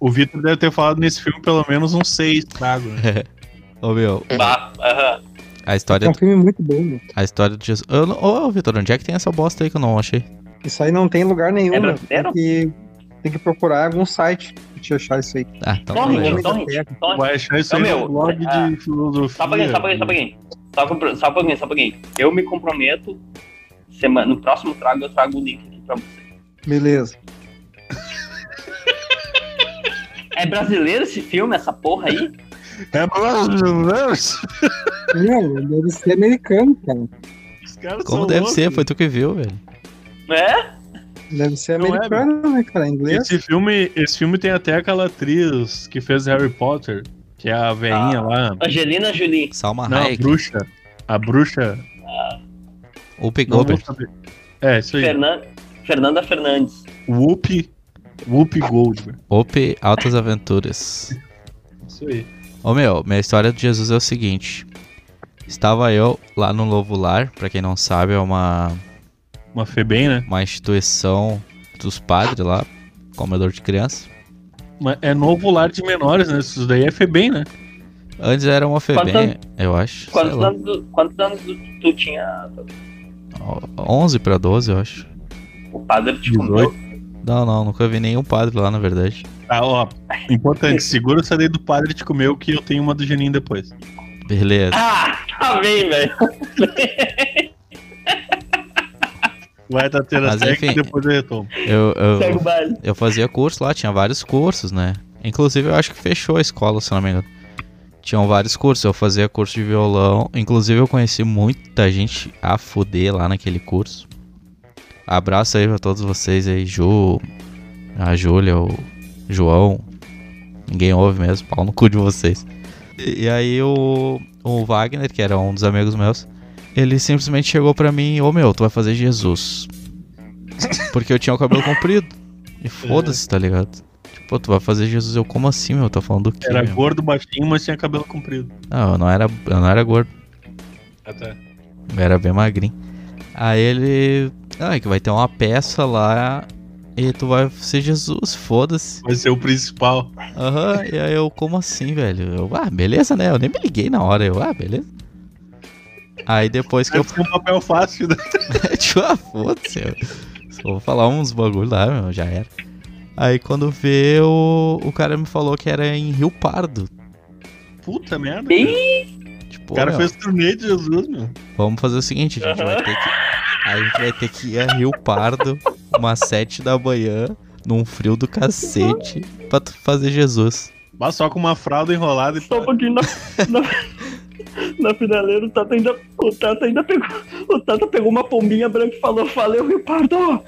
O Vitor deve ter falado nesse filme pelo menos uns 6 trago, né? Ô meu, Bah, aham. A É história, um filme muito bom, meu. a história de Jesus. Eu não- Ô, Vitor, onde é que tem essa bosta aí que eu não achei? Isso aí não tem lugar nenhum, É? Tem que, tem que procurar algum site pra te achar isso aí. Ah, então torrent, Terra. torrent. Vai achar isso Ô, aí meu, no blog ah, de filosofia. Só um pouquinho, só pouquinho. Só, compro- só um pouquinho, só um pouquinho. Eu me comprometo, semana, no próximo trago eu trago o link aqui pra você. Beleza. É brasileiro esse filme, essa porra aí? É brasileiro. Não, deve ser americano, cara. Os caras Como são deve loucos. ser, foi tu que viu, velho. É? Deve ser é, americano, né, cara? Inglês. Esse filme, esse filme tem até aquela atriz que fez Harry Potter, que é a veinha Ah. lá. Angelina Jolie. Salma Não, a Hayek, bruxa. A bruxa. Whoopi Não vou Goldberg. É, isso aí. Fernan... Fernanda Fernandes. Whoop. Whoop Goldberg. Whoopi Altas Aventuras. Isso aí. Ô meu, minha história de Jesus é o seguinte. Estava eu lá no Novo Lar, pra quem não sabe, é uma, Uma Febem, né? uma instituição dos padres lá, comedor de criança. Mas é novo lar de menores, né? Isso daí é Febem, né? Antes era uma FEBEM, eu acho. Quantos anos, tu- quantos anos tu, tu tinha? 11 pra 12, eu acho. O padre te 18. Não, não, nunca vi nenhum padre lá, na verdade. Ah, ó. Importante, segura essa daí do padre te comeu que eu tenho uma do Geninho depois. Beleza. Ah, tá bem, velho. Vai tá tendo a Mas, enfim. e depois eu retomo. Eu, eu, Segue o baile. eu fazia curso lá, tinha vários cursos, né? Inclusive, eu acho que fechou a escola, se não me engano. Tinham vários cursos, eu fazia curso de violão. Inclusive, eu conheci muita gente a fuder lá naquele curso. Abraço aí pra todos vocês aí, Ju, a Júlia, o João. Ninguém ouve mesmo, pau no cu de vocês. E, e aí o, o Wagner, que era um dos amigos meus, ele simplesmente chegou pra mim, ô meu, tu vai fazer Jesus. Porque eu tinha o cabelo comprido. E foda-se, tá ligado? Tipo, tu vai fazer Jesus. Eu, como assim, meu? Tá falando do quê? Era meu? gordo, baixinho, mas tinha cabelo comprido. Não, eu não era, eu não era gordo. Tá. Eu era bem magrinho. Aí ele. Ah, é que vai ter uma peça lá. E tu vai ser Jesus, foda-se. Vai ser o principal. Aham, e aí eu, como assim, velho? Eu, ah, beleza, né? Eu nem me liguei na hora. Eu, ah, beleza. Aí depois que eu Deve ser um papel fácil, né? tipo, ah, foda-se. eu Só vou falar uns bagulho lá, meu, já era. Aí quando vê, o, o cara me falou que era em Rio Pardo. Puta merda. Ih, Tipo, O cara meu, fez turnê de Jesus, meu. vamos fazer o seguinte, a gente vai ter que. A gente vai ter que ir a Rio Pardo, umas sete da manhã, num frio do cacete, pra tu fazer Jesus. Mas só com uma fralda enrolada e só um pouquinho na, na, na finaleira, o Tata ainda, o Tata ainda pegou, o Tata pegou uma pombinha branca e falou, valeu, Ripardo!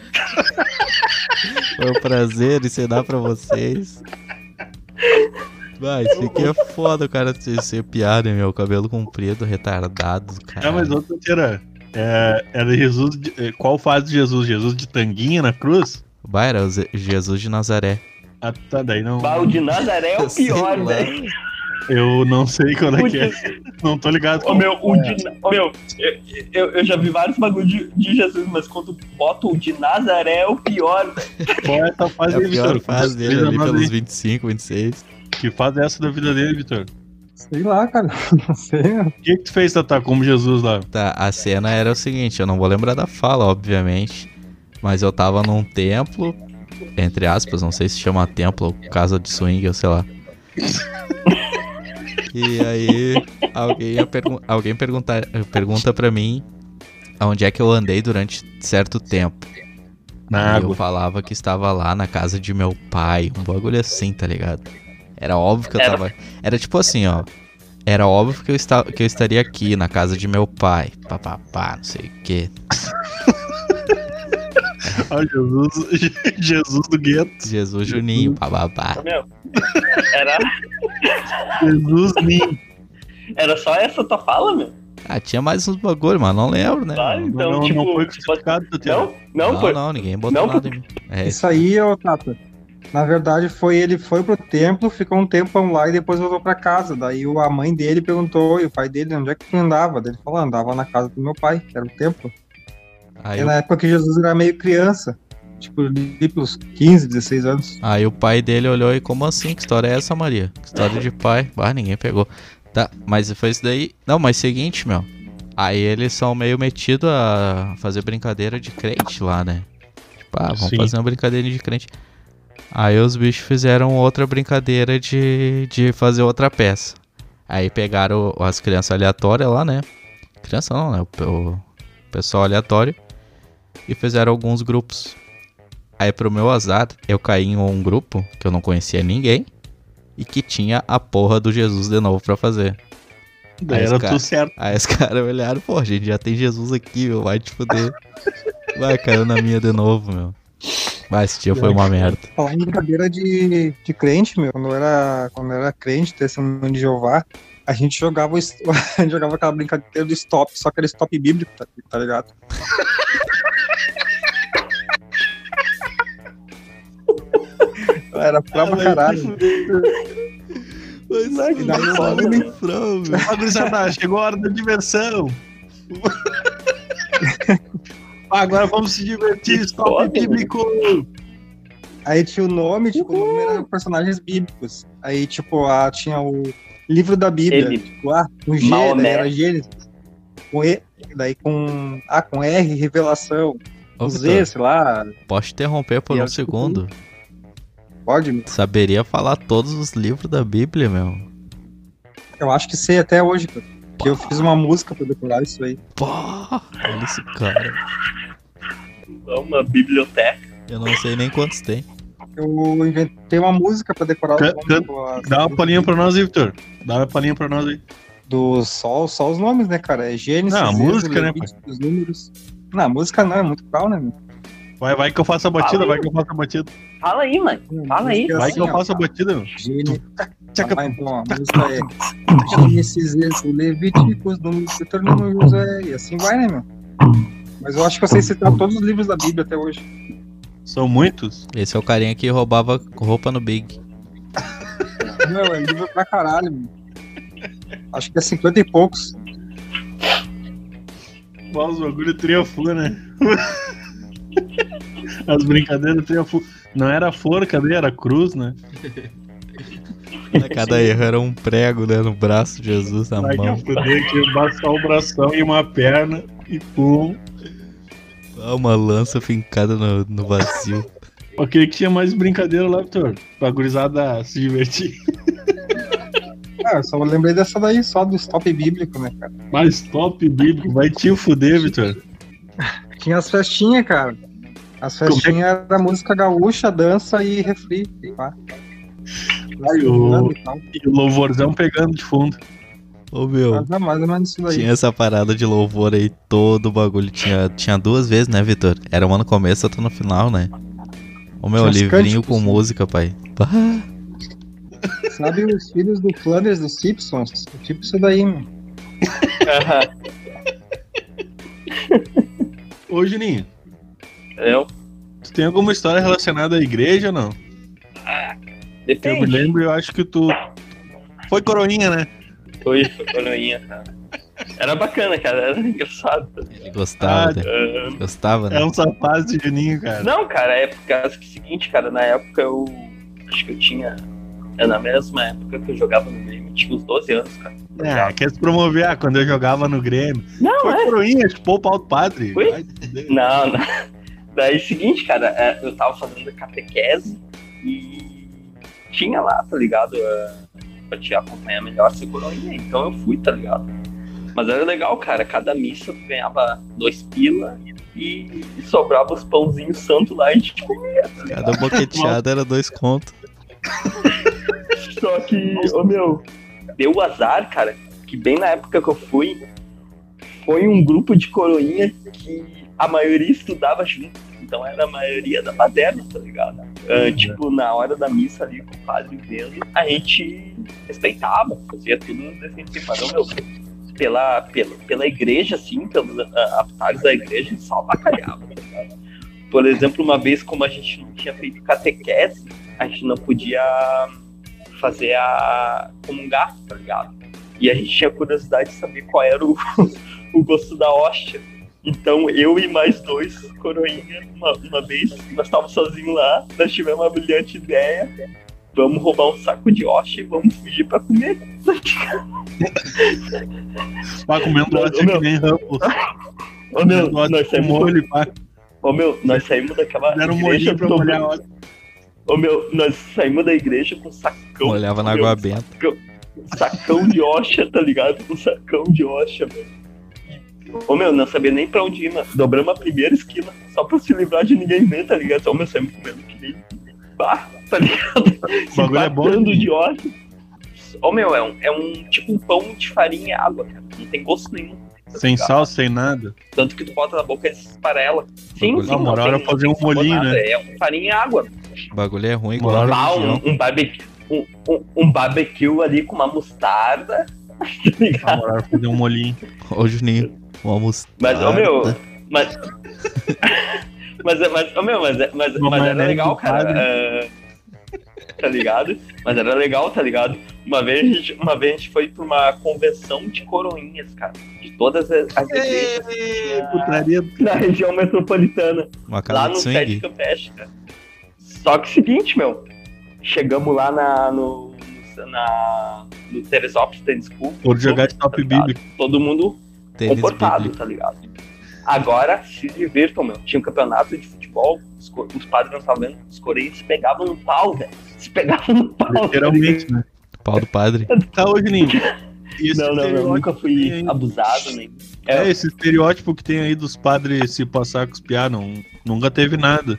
Foi um prazer ensinar pra vocês. Vai, isso aqui é foda, o cara ser, ser piada, meu. Cabelo comprido, retardado, cara. Ah, mas outra tira. É, era Jesus. de- é, qual fase de Jesus? Jesus de tanguinha na cruz? Vai, era Jesus de Nazaré. Ah, tá, daí não. Bah, o de Nazaré é o pior, velho. Eu não sei quando é O que é. Não tô ligado. Ô, meu, o de, ô, meu eu, eu, já vi vários bagulho de, de Jesus, mas quando bota o de Nazaré é o pior, velho. Qual é essa fase É a aí, Vitor? fase dele ali pelos aí. 25, 26. Que fase é essa da vida dele, Vitor? Sei lá, cara. Não sei. O que, que tu fez, Tata, como Jesus lá? Tá, a cena era o seguinte, eu não vou lembrar da fala, obviamente. Mas eu tava num templo, entre aspas, não sei se chama templo ou casa de swing, ou sei lá. E aí alguém, ia pergun- alguém pergunta, pergunta pra mim onde é que eu andei durante certo tempo. Na Aí eu água. falava que estava lá na casa de meu pai, um bagulho assim, tá ligado? Era óbvio que eu tava. Era tipo assim, ó. Era óbvio que eu, esta... que eu estaria aqui na casa de meu pai. Papapá, não sei o quê. Ah, Jesus, Jesus do gueto. Jesus Juninho, papapá. Era, Jesus Ninho. era só essa tua fala, meu? Ah, tinha mais uns bagulho, mas não lembro, né? Tá, não, então, não, tipo, não foi tipo, crucificado, Tata. não, não, não, foi. não, ninguém botou Não, nada em mim. É, Isso aí, ô Tata. Na verdade, foi ele foi pro templo, ficou um tempão lá e depois voltou pra casa. Daí o- a mãe dele perguntou, e o pai dele, onde é que tu andava? Daí Ele falou, "Ah, andava na casa do meu pai, que era o templo. aí, E o- na época que Jesus era meio criança, tipo, ali pelos 15, 16 anos. aí o pai dele olhou e como assim? Que história é essa, Maria? Que história de pai? Ah, ninguém pegou. Tá, mas foi isso daí. Não, mas seguinte, meu. Aí eles são meio metidos a fazer brincadeira de crente lá, né? Tipo, ah, vamos Sim. fazer uma brincadeira de crente. Aí os bichos fizeram outra brincadeira de, de fazer outra peça. Aí pegaram as crianças aleatórias lá, né? Criança não, né? O, o pessoal aleatório. E fizeram alguns grupos. Aí pro meu azar, eu caí em um grupo que eu não conhecia ninguém. E que tinha a porra do Jesus de novo pra fazer. Daí Aí era cara- tudo certo. Aí os caras olharam, pô, gente já tem Jesus aqui, meu, vai te fuder. Vai, caiu na minha de novo, meu. Vai, esse dia foi uma merda. Falar em brincadeira de, de crente, meu, quando eu era, quando eu era crente, testemunho de Jeová, a gente jogava, a gente jogava aquela brincadeira do stop, só que era stop bíblico, tá, tá ligado? Era pra caralho. Mas eu foda não-. Ah, gurizada, chegou a hora da diversão. Ah, Agora vamos se divertir. Stop bíblico. Aí tinha o nome, tipo, o nome era personagens bíblicos. Aí, tipo, ah, tinha o livro da Bíblia. Ele. Tipo, ah, com G, Maomé. daí era Gênesis. Com E, daí com. Ah, com R, revelação. Ô, Com Z, sei lá. posso te interromper por E um eu, tipo, segundo? Pode? meu? Saberia falar todos os livros da Bíblia, meu. Eu acho que sei até hoje, cara. Porque eu fiz uma música pra decorar isso aí. Pô, olha esse cara. Uma biblioteca. Eu não sei nem quantos tem. Eu inventei uma música pra decorar Can- os nomes do- Dá uma palhinha pra nós aí, Vitor. Dá uma palhinha pra nós aí. do só, só os nomes, né, cara? É Gênesis, Não, a música, né, Levítico, os números. Não, a música não, é muito cruel, né? meu? Vai, vai que eu faço a batida, vai que eu faço a batida. Fala aí, mano. Fala aí. Vai que eu ó, faço a batida, meu. Gênio. Tchaca- Ah, então, a música é Gênesis, Êxodo, Levíticos, Números, Deuteronômio, José, e assim vai, né, meu? Mas eu acho que eu sei citar todos os livros da Bíblia até hoje. São muitos. Esse é o carinha que roubava roupa no Big. Meu, é livro pra caralho, meu. Acho que é 50 e poucos. Ó, Os bagulho triunfou, né? As brincadeiras triunfou. Não era forca, né? Era cruz, né? Cada erro era um prego, né? No braço de Jesus, na Vai que mão. eu fuder, que bastar o bração e uma perna e pum. Ah, uma lança fincada no, no vazio. Ok, que tinha mais brincadeira lá, Vitor. Pra gurizada se divertir. Ah, eu só lembrei dessa daí, só do stop bíblico, né, cara? Mais top bíblico. Vai te fuder, Vitor. Tinha as festinhas, cara. As festinhas era música gaúcha, dança e refri. E pá. Ai, o, E o louvorzão pegando de fundo. Ô meu, é mais ou menos isso daí. tinha essa parada de louvor aí, todo o bagulho. Tinha, tinha duas vezes, né, Vitor? Era uma no começo, outra no final, né? Ô meu, Tinha livrinho cânticos, com música, pai. Bah, Sabe os filhos do Flanders dos Simpsons? Tipo isso daí, meu. Ô, Juninho, Eu. tu tem alguma história relacionada à igreja ou não? Eu me Depende. lembro, eu acho que tu. Foi coroinha, né? Foi, foi coroinha, cara. Era bacana, cara. Era engraçado. ele gostava, Ah, né? Ah, Gostava, né? É um sapato de Juninho, cara. Não, cara, é por causa que é o seguinte, cara, na época eu acho que eu tinha. É na mesma época que eu jogava no Grêmio, tinha uns 12 anos, cara. É, quer se promover ah, quando eu jogava no Grêmio. Não, Foi é. coroinha, chupou o pau do padre. Foi? Vai te fuder. Não, não. Daí é o seguinte, cara, é, eu tava fazendo catequese e tinha lá, tá ligado? É, Pra te acompanhar melhor ser coroinha. Então eu fui, tá ligado? Mas era legal, cara. Cada missa tu ganhava dois pila e, e sobrava os pãozinhos santos lá e a gente comia, tá ligado? Cada boqueteada era dois contos. Só que, ô meu, deu o azar, cara, que bem na época que eu fui, foi um grupo de coroinha que a maioria estudava junto. Então era a maioria da baderna, tá ligado? Ah, tipo, na hora da missa ali com o padre vendo, a gente respeitava, fazia tudo. Mas, ô, meu, pela, pela, pela igreja, assim, pelos ah, altares da igreja, a gente só avacalhava, tá ligado? Por exemplo, uma vez, como a gente não tinha feito catequese, a gente não podia fazer a comungar, tá ligado? E a gente tinha curiosidade de saber qual era o, o gosto da hóstia. Então eu e mais dois coroinha, uma, uma vez, nós estávamos sozinhos lá, nós tivemos uma brilhante ideia. Vamos roubar um saco de hóstia e vamos fugir pra comer. Comendo Não, hóstia meu. que nem Ramos. Ô meu, nós saímos, ô, meu, nós saímos daquela Deram um molhinho pra molhar Ô meu, nós saímos da igreja com sacão. Molhava na meu, água benta. sacão de hóstia, tá ligado? Um sacão de hóstia, velho. Ô meu, não sabia nem pra onde ir, mano. Dobramos a primeira esquina só pra se livrar de ninguém ver, tá ligado? Ô meu, saímos comendo que nem tá ligado? O bagulho é bom. De hóstia. Ô meu, é um, é um tipo um pão de farinha e água, cara. Não tem gosto nenhum. tá Sem ligado? sal, sem nada. Tanto que tu bota na boca e esparela. Sim, sim. Na não moral, tem- era fazer não um molhinho, nada, né? É um farinha e água. O bagulho é ruim, religião. um, um barbecue. Um, um, um barbecue ali com uma mostarda. tá? Na fazer um molhinho. Ô Juninho, uma mostarda. Mas, ô meu, mas. mas, mas, ô meu, mas, mas, Uma mas era legal, cara. é, tá ligado? Mas era legal, tá ligado? Uma vez, a gente, uma vez a gente foi pra uma convenção de coroinhas, cara. De todas as, as igrejas Putaria da região metropolitana. Uma lá no de Sete swing. Campestre, cara. Só que seguinte, meu. Chegamos lá na, no, no, na, no Teresópolis Tennis School. Por jogar de tá top ligado? bíblico. Todo mundo Tênis comportado, bíblico. tá ligado? Agora se divirtam, meu. Tinha um campeonato de futebol, os, os padres não estavam vendo, os coreanos se pegavam no pau, velho. Se pegavam no pau. tá? Literalmente, né? Pau do padre. Tá, ô Juninho. E esse Não, não, estereótipo nunca fui aí- abusado, nem. É, É, esse estereótipo que tem aí dos padres se passar com os piá, não, nunca teve nada.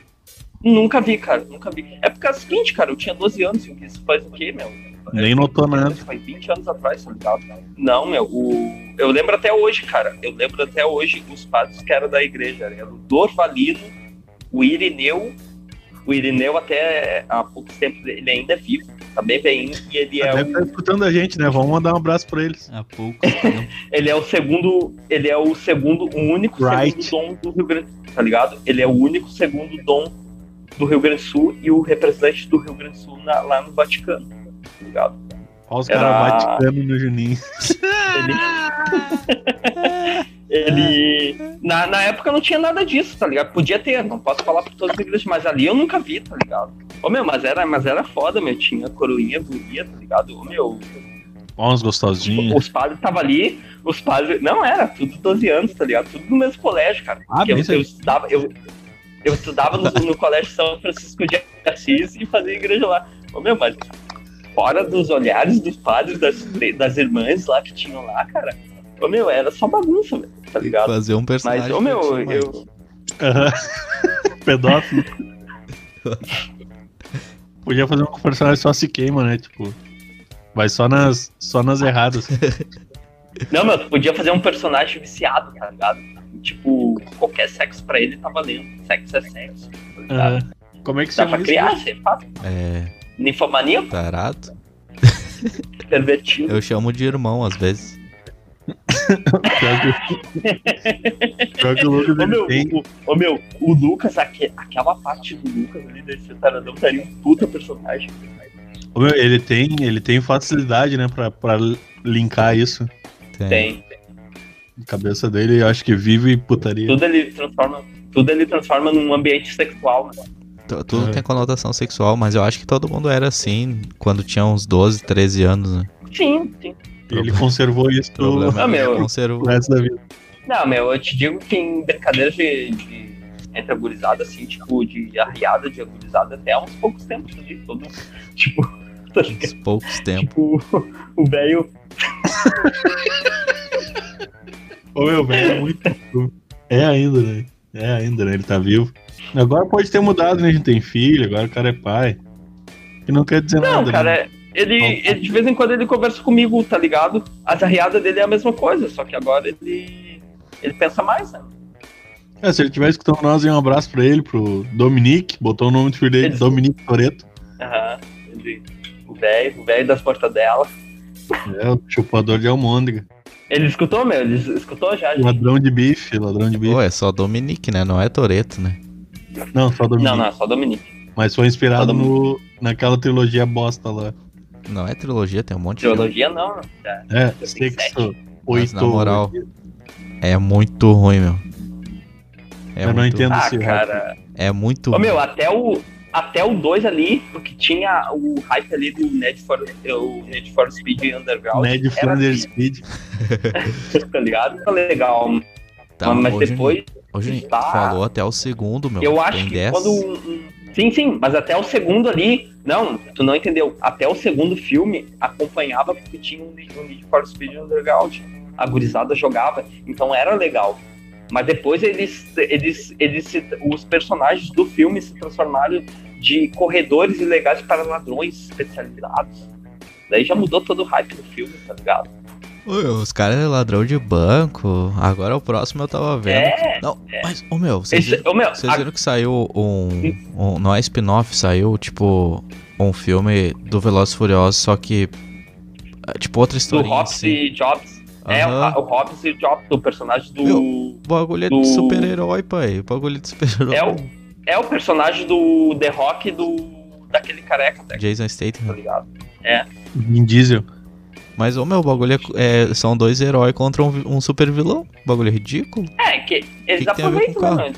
Nunca vi, cara, nunca vi. É porque é o seguinte, cara, eu tinha 12 anos, e isso faz o quê, meu? Nem notou nada. Faz 20 anos atrás, tá ligado? Não, meu, o... eu lembro até hoje, cara. Eu lembro até hoje os padres que eram da igreja. Era o Dorvalino, o Irineu, o Irineu até há pouco tempo ele ainda é vivo, tá bem bem, e ele é Deve o, estar escutando a gente, né? Vamos mandar um abraço pra eles. Há pouco. ele é o segundo, ele é o segundo, o único Right. segundo dom do Rio Grande, tá ligado? Ele é o único segundo dom do Rio Grande do Sul e o representante do Rio Grande do Sul na- lá no Vaticano, tá ligado? Olha os Era- caras vaticano no Juninho. Ele, ele na, na época não tinha nada disso, tá ligado? Podia ter, não posso falar por todas as igrejas, mas ali eu nunca vi, tá ligado? Ô meu, mas era, mas era foda, meu, tinha coroinha, guria, tá ligado? Ô meu, uns gostosinhos. os padres estavam ali, os padres. Não, era, tudo 12 anos, tá ligado? Tudo no mesmo colégio, cara. Ah, eu, eu estudava, eu, eu estudava no, no colégio São Francisco de Assis e fazia igreja lá. Ô meu, mas fora dos olhares dos padres, das, das irmãs lá que tinham lá, cara. Ô meu, era só bagunça, velho, tá ligado? Fazer um personagem. Mas, ô meu, mano. eu. Aham. Pedófilo. Podia fazer um personagem só se queima, né? Tipo, vai só nas, só nas erradas. Não, meu, tu podia fazer um personagem viciado, tá ligado? Tipo, qualquer sexo pra ele tá valendo. Sexo é sexo. Tá. Como é que Dá chama pra isso? criar, você faz. É. Ninfomaníaco, Tarado. pervertido. Eu chamo de irmão às vezes. Pior que- o Lucas Ô ele meu, tem. o, ô, meu, o Lucas, aque- aquela parte do Lucas ali desse taradão daria um puta personagem. Ô, meu, ele tem, ele tem facilidade, né, pra, pra linkar isso. Tem. Tem. A cabeça dele, eu acho que vive putaria. Tudo ele transforma. Tudo ele transforma num ambiente sexual, né? Tu- Tudo É. tem conotação sexual, mas eu acho que todo mundo era assim quando tinha uns 12, 13 anos, né? Sim, sim. Ele conservou isso Ah, meu. que conservou. pro resto da vida. Não, meu, eu te digo que em brincadeiras de, de entre agorizada, assim, tipo, de arriada de agorizada até há uns poucos tempos ali, todo. Tipo, tá ligado? Uns poucos tempos. Tipo, o velho. Ô, meu, velho, é muito. É ainda, né? É ainda, né? Ele tá vivo. Agora pode ter mudado, né? A gente tem filho, agora o cara é pai. Que não quer dizer Não, nada. né? cara, ele, ele de vez em quando ele conversa comigo, tá ligado? As arriadas dele é a mesma coisa, só que agora ele. Ele pensa mais, né? É, se ele estiver escutando nós, um abraço pra ele, pro Dominique, botou o nome do filho dele, Ele- Dominique Toreto. Aham. Ele- O velho, o velho das mortadelas. É, o chupador de almôndega. Ele escutou, meu? Ele escutou já, gente? Ladrão de bife, ladrão de bife. Pô, é só Dominique, né? Não é Toreto, né? Não, só Dominique. Não, não, é só Dominique. Mas foi inspirado no, naquela trilogia bosta lá. Não é trilogia, tem um monte de. filme. Teologia não, né? É, Mas, oito. na moral, É muito ruim, meu. É Eu não muito, entendo Ah, esse cara. É muito Ô, meu, até o, até o 2 ali, porque tinha o hype ali do Need for, o Need for Speed Underground. Ned era Flanders assim, Speed. tá ligado? Tá legal. Tá, mas hoje, depois, Hoje tá- falou até o segundo, meu. eu tem acho que 10. quando. um- Sim, sim, mas até o segundo ali. Não, tu não entendeu. Até o segundo filme acompanhava porque tinha um Need um Need for Speed Underground. A gurizada jogava, então era legal. Mas depois eles, eles, eles se- os personagens do filme se transformaram de corredores ilegais para ladrões especializados. Daí já mudou todo o hype do filme, tá ligado? Oi, os caras é ladrão de banco. Agora o próximo eu tava vendo. É, Não, mas, ô meu, vocês esse, viram, ô, meu, vocês a- viram que saiu um, um. Não é spin-off, saiu tipo. Um filme do Velozes e Furiosos, só que. é, Tipo, outra do historinha Hobbs e Jobs. É, o, o Hobbs e Jobs, do personagem do. O bagulho é do- de super-herói, pai. O bagulho é de super-herói. É o, é o personagem do The Rock do. daquele careca, tá Jason Statham. ligado? Vin Diesel. Mas, ô meu, o bagulho é, é- são dois heróis contra um, um super vilão. Bagulho ridículo. É, que eles que aproveitam, né?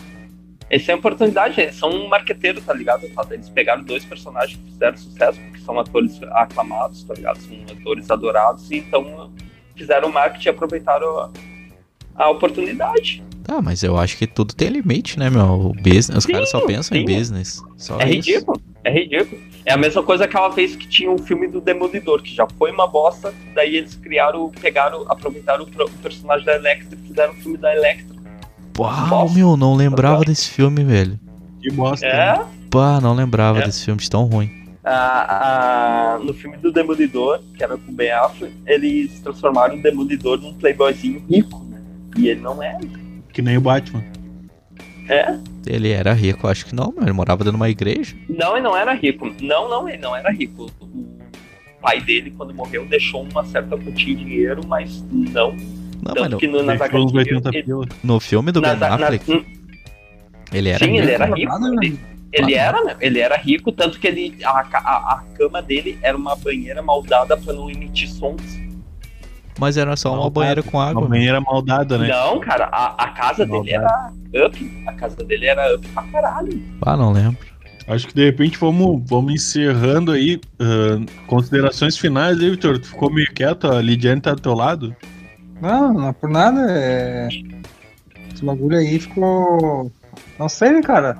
Essa é a oportunidade, eles são um marqueteiro, tá ligado? Eles pegaram dois personagens que fizeram sucesso, porque são atores aclamados, tá ligado? São atores adorados, e então fizeram marketing e aproveitaram a, a oportunidade. Tá, mas eu acho que tudo tem limite, né, meu? O business, os Sim, caras só pensam em sim. business. Só É isso. ridículo, é ridículo. É a mesma coisa aquela vez que tinha o filme do Demolidor, que já foi uma bosta, daí eles criaram, pegaram, aproveitaram o, pro- o personagem da Electra e fizeram o filme da Electra. Uau, Bosta. meu, não lembrava desse filme, velho. Que bosta. né? É, Pá, não lembrava É. desse filme de tão ruim. A- a- no filme do Demolidor, que era com o Ben Affleck, eles transformaram o Demolidor num playboyzinho rico, né? E ele não é. Que nem o Batman. É? Ele era rico, acho que não, meu. Ele morava dentro de uma igreja. Não, ele não era rico. Não, não, ele não era rico. O pai dele, quando morreu, deixou uma certa quantia de dinheiro, mas não. Não, tanto mas no, que no, nas HQ, 80 ele- no filme do nas- Ben nas- Affleck, ele era Sim, rico. ele era rico. Ele? Ele era, né? Ele era rico, tanto que ele, a, a, a cama dele era uma banheira maldada pra não emitir sons. Mas era só uma Maldade. banheira com Uma água. banheira maldada, né? Não, cara, a, a casa dele era up. A casa dele era up pra caralho. Ah, não lembro. Acho que de repente vamos, vamos encerrando aí. ah, considerações finais aí, Vitor. Tu ficou meio quieto, a Lidiane tá do teu lado. Não, não é por nada. É... Esse bagulho aí ficou. Não sei, né, cara?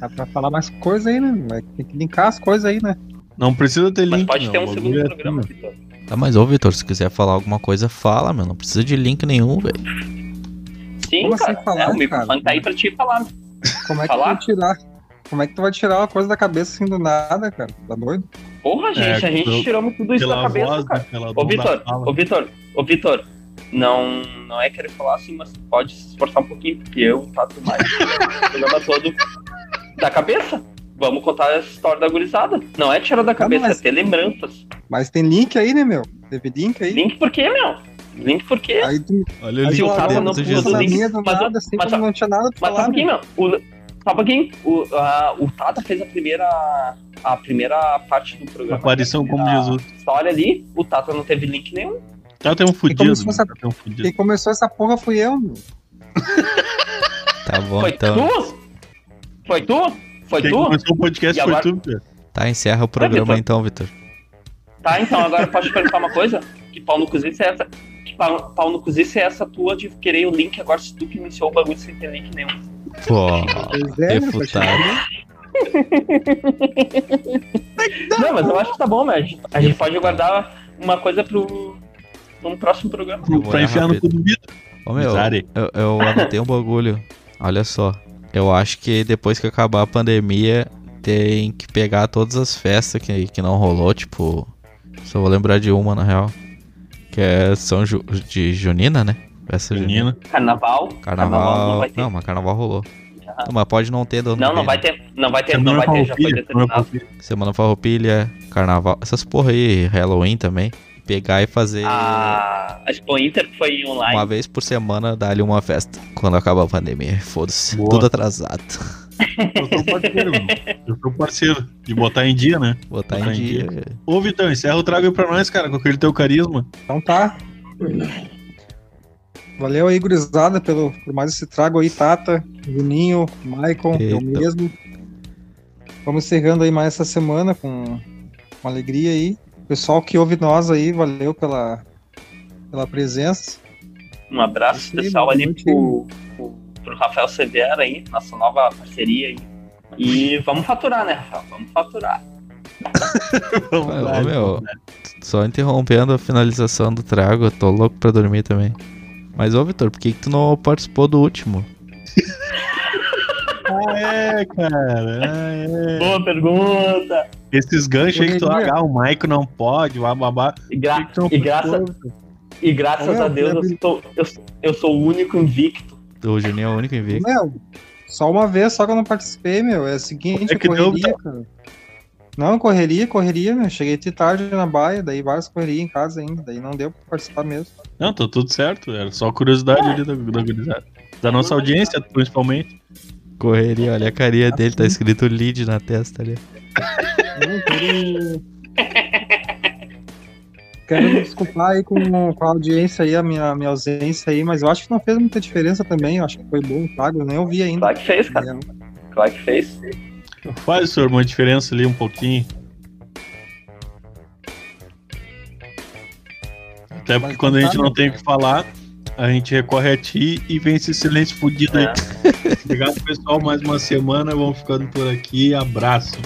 Dá pra falar mais coisa aí, né? Tem que linkar as coisas aí, né? Não precisa ter Mas link. pode não, ter um segundo é programa, assim, Vitor. Tá, mas ô, Vitor, se quiser falar alguma coisa, fala, meu. Não precisa de link nenhum, velho. Sim, Como assim cara. falar, é, o microfone cara? tá aí pra te falar. Como é que tu Falar? vai tirar? Como é que tu vai tirar uma coisa da cabeça assim do nada, cara? Tá doido? Porra, gente, a gente pelo- tirou tudo isso da cabeça, voz, cara. né? Pela Ô, Vitor, ô, Vitor, ô, Vitor. Não, não é querer falar assim, mas pode se esforçar um pouquinho, porque eu faço mais o programa todo da cabeça. Vamos contar a história da gurizada. Não é tirar da cabeça, mas- é ter lembranças. Mas tem link aí, né, meu? Teve link aí. Link por quê, meu? Link por quê? Aí tu Olha o link o Tata dentro não pôs o link- mas- nada, assim, mas- não tinha nada pra Mas só um falar. pouquinho, meu. meu. O, só um pouquinho. O, a, o Tata fez a primeira, a primeira parte do programa. Aparição como Jesus. História ali, o Tata não teve link nenhum. Um fudido. a- né? Tá até um fudido. Quem começou essa porra fui eu, meu. Tá bom, Foi então. tu? Foi tu? Foi Quem tu? começou o podcast E foi agora- tu, Vitor. Tá, encerra o programa Vitor. então, Vitor. Tá, então agora eu posso te perguntar uma coisa? Que pau no cozice é essa? Que pau, pau no cozice é essa tua de querer o link agora se tu que iniciou o bagulho sem ter link nenhum. Pô, Pois é, meu, refutado. Não, mas eu acho que tá bom, mas a gente, a gente pode guardar uma coisa pro, pra um próximo programa. Eu vou Pra olhar enfiar no rápido. cu do Vitor. Ô, meu, Zare. eu, eu anotei um bagulho. Olha só. Eu acho que depois que acabar a pandemia, tem que pegar todas as festas que, que não rolou, tipo. Só vou lembrar de uma, na real. Que é São Ju, de Junina, né? Festa junina. Menina. Carnaval. Carnaval. não vai ter. Não, mas carnaval rolou. Ah. Mas pode não ter Não, não vem, vai né? ter. Não vai ter, não Semana vai ter, já foi Farroupilha, Semana determinado. Farroupilha. Semana Farroupilha, carnaval. Essas porra aí, Halloween também. Pegar e fazer A, a Expo Inter foi online. uma vez por semana, dar-lhe uma festa. Quando acabar a pandemia. Foda-se. Tudo atrasado. Eu sou parceiro, mano. Eu sou parceiro. De botar em dia, né? Botar Botar em em dia. Ô, Vitão, encerra o trago aí pra nós, cara, com aquele teu carisma. Então tá. Valeu aí, gurizada, pelo, por mais esse trago aí, Tata, Juninho, Maicon, eu mesmo. Vamos encerrando aí mais essa semana com, com alegria aí. Pessoal que ouve nós aí, valeu pela, pela presença. Um abraço especial boa ali pro, pro, pro Rafael Severo aí, nossa nova parceria aí. E vamos faturar, né, Rafael? Vamos faturar. Vamos Ô, lá, meu, só interrompendo a finalização do trago, eu tô louco pra dormir também. Mas, ô, Vitor, por que, que tu não participou do último? Ah, é, cara. Ah, é. Boa pergunta! Esses ganchos aí que tu Correria. largar, o Maico não pode, o babá. E, gra e, graça, e graças Ô, a Deus eu sou, eu, eu sou o único invicto. O Juninho é o único invicto. Meu, só uma vez só que eu não participei, meu. É o seguinte, É que deu, correria, cara. Não, correria, correria, meu. Cheguei de tarde na baia, daí várias correrias em casa ainda, daí não deu pra participar mesmo. Não, tá tudo certo. Era só curiosidade ali da, da. Da nossa audiência, principalmente. Correria, olha a carinha dele, tá escrito lead na testa ali. Quero... quero me desculpar aí com, com a audiência aí, a minha, minha ausência aí, mas eu acho que não fez muita diferença também. Eu acho que foi bom o pago, eu nem ouvi ainda. Claro que fez, cara. É, Claro que fez. Faz, senhor, uma diferença ali um pouquinho. Até porque quando a gente não tem o que falar, a gente recorre a ti e vem esse silêncio fudido aí. É. Obrigado, pessoal. Mais uma semana. Vamos ficando por aqui. Abraço.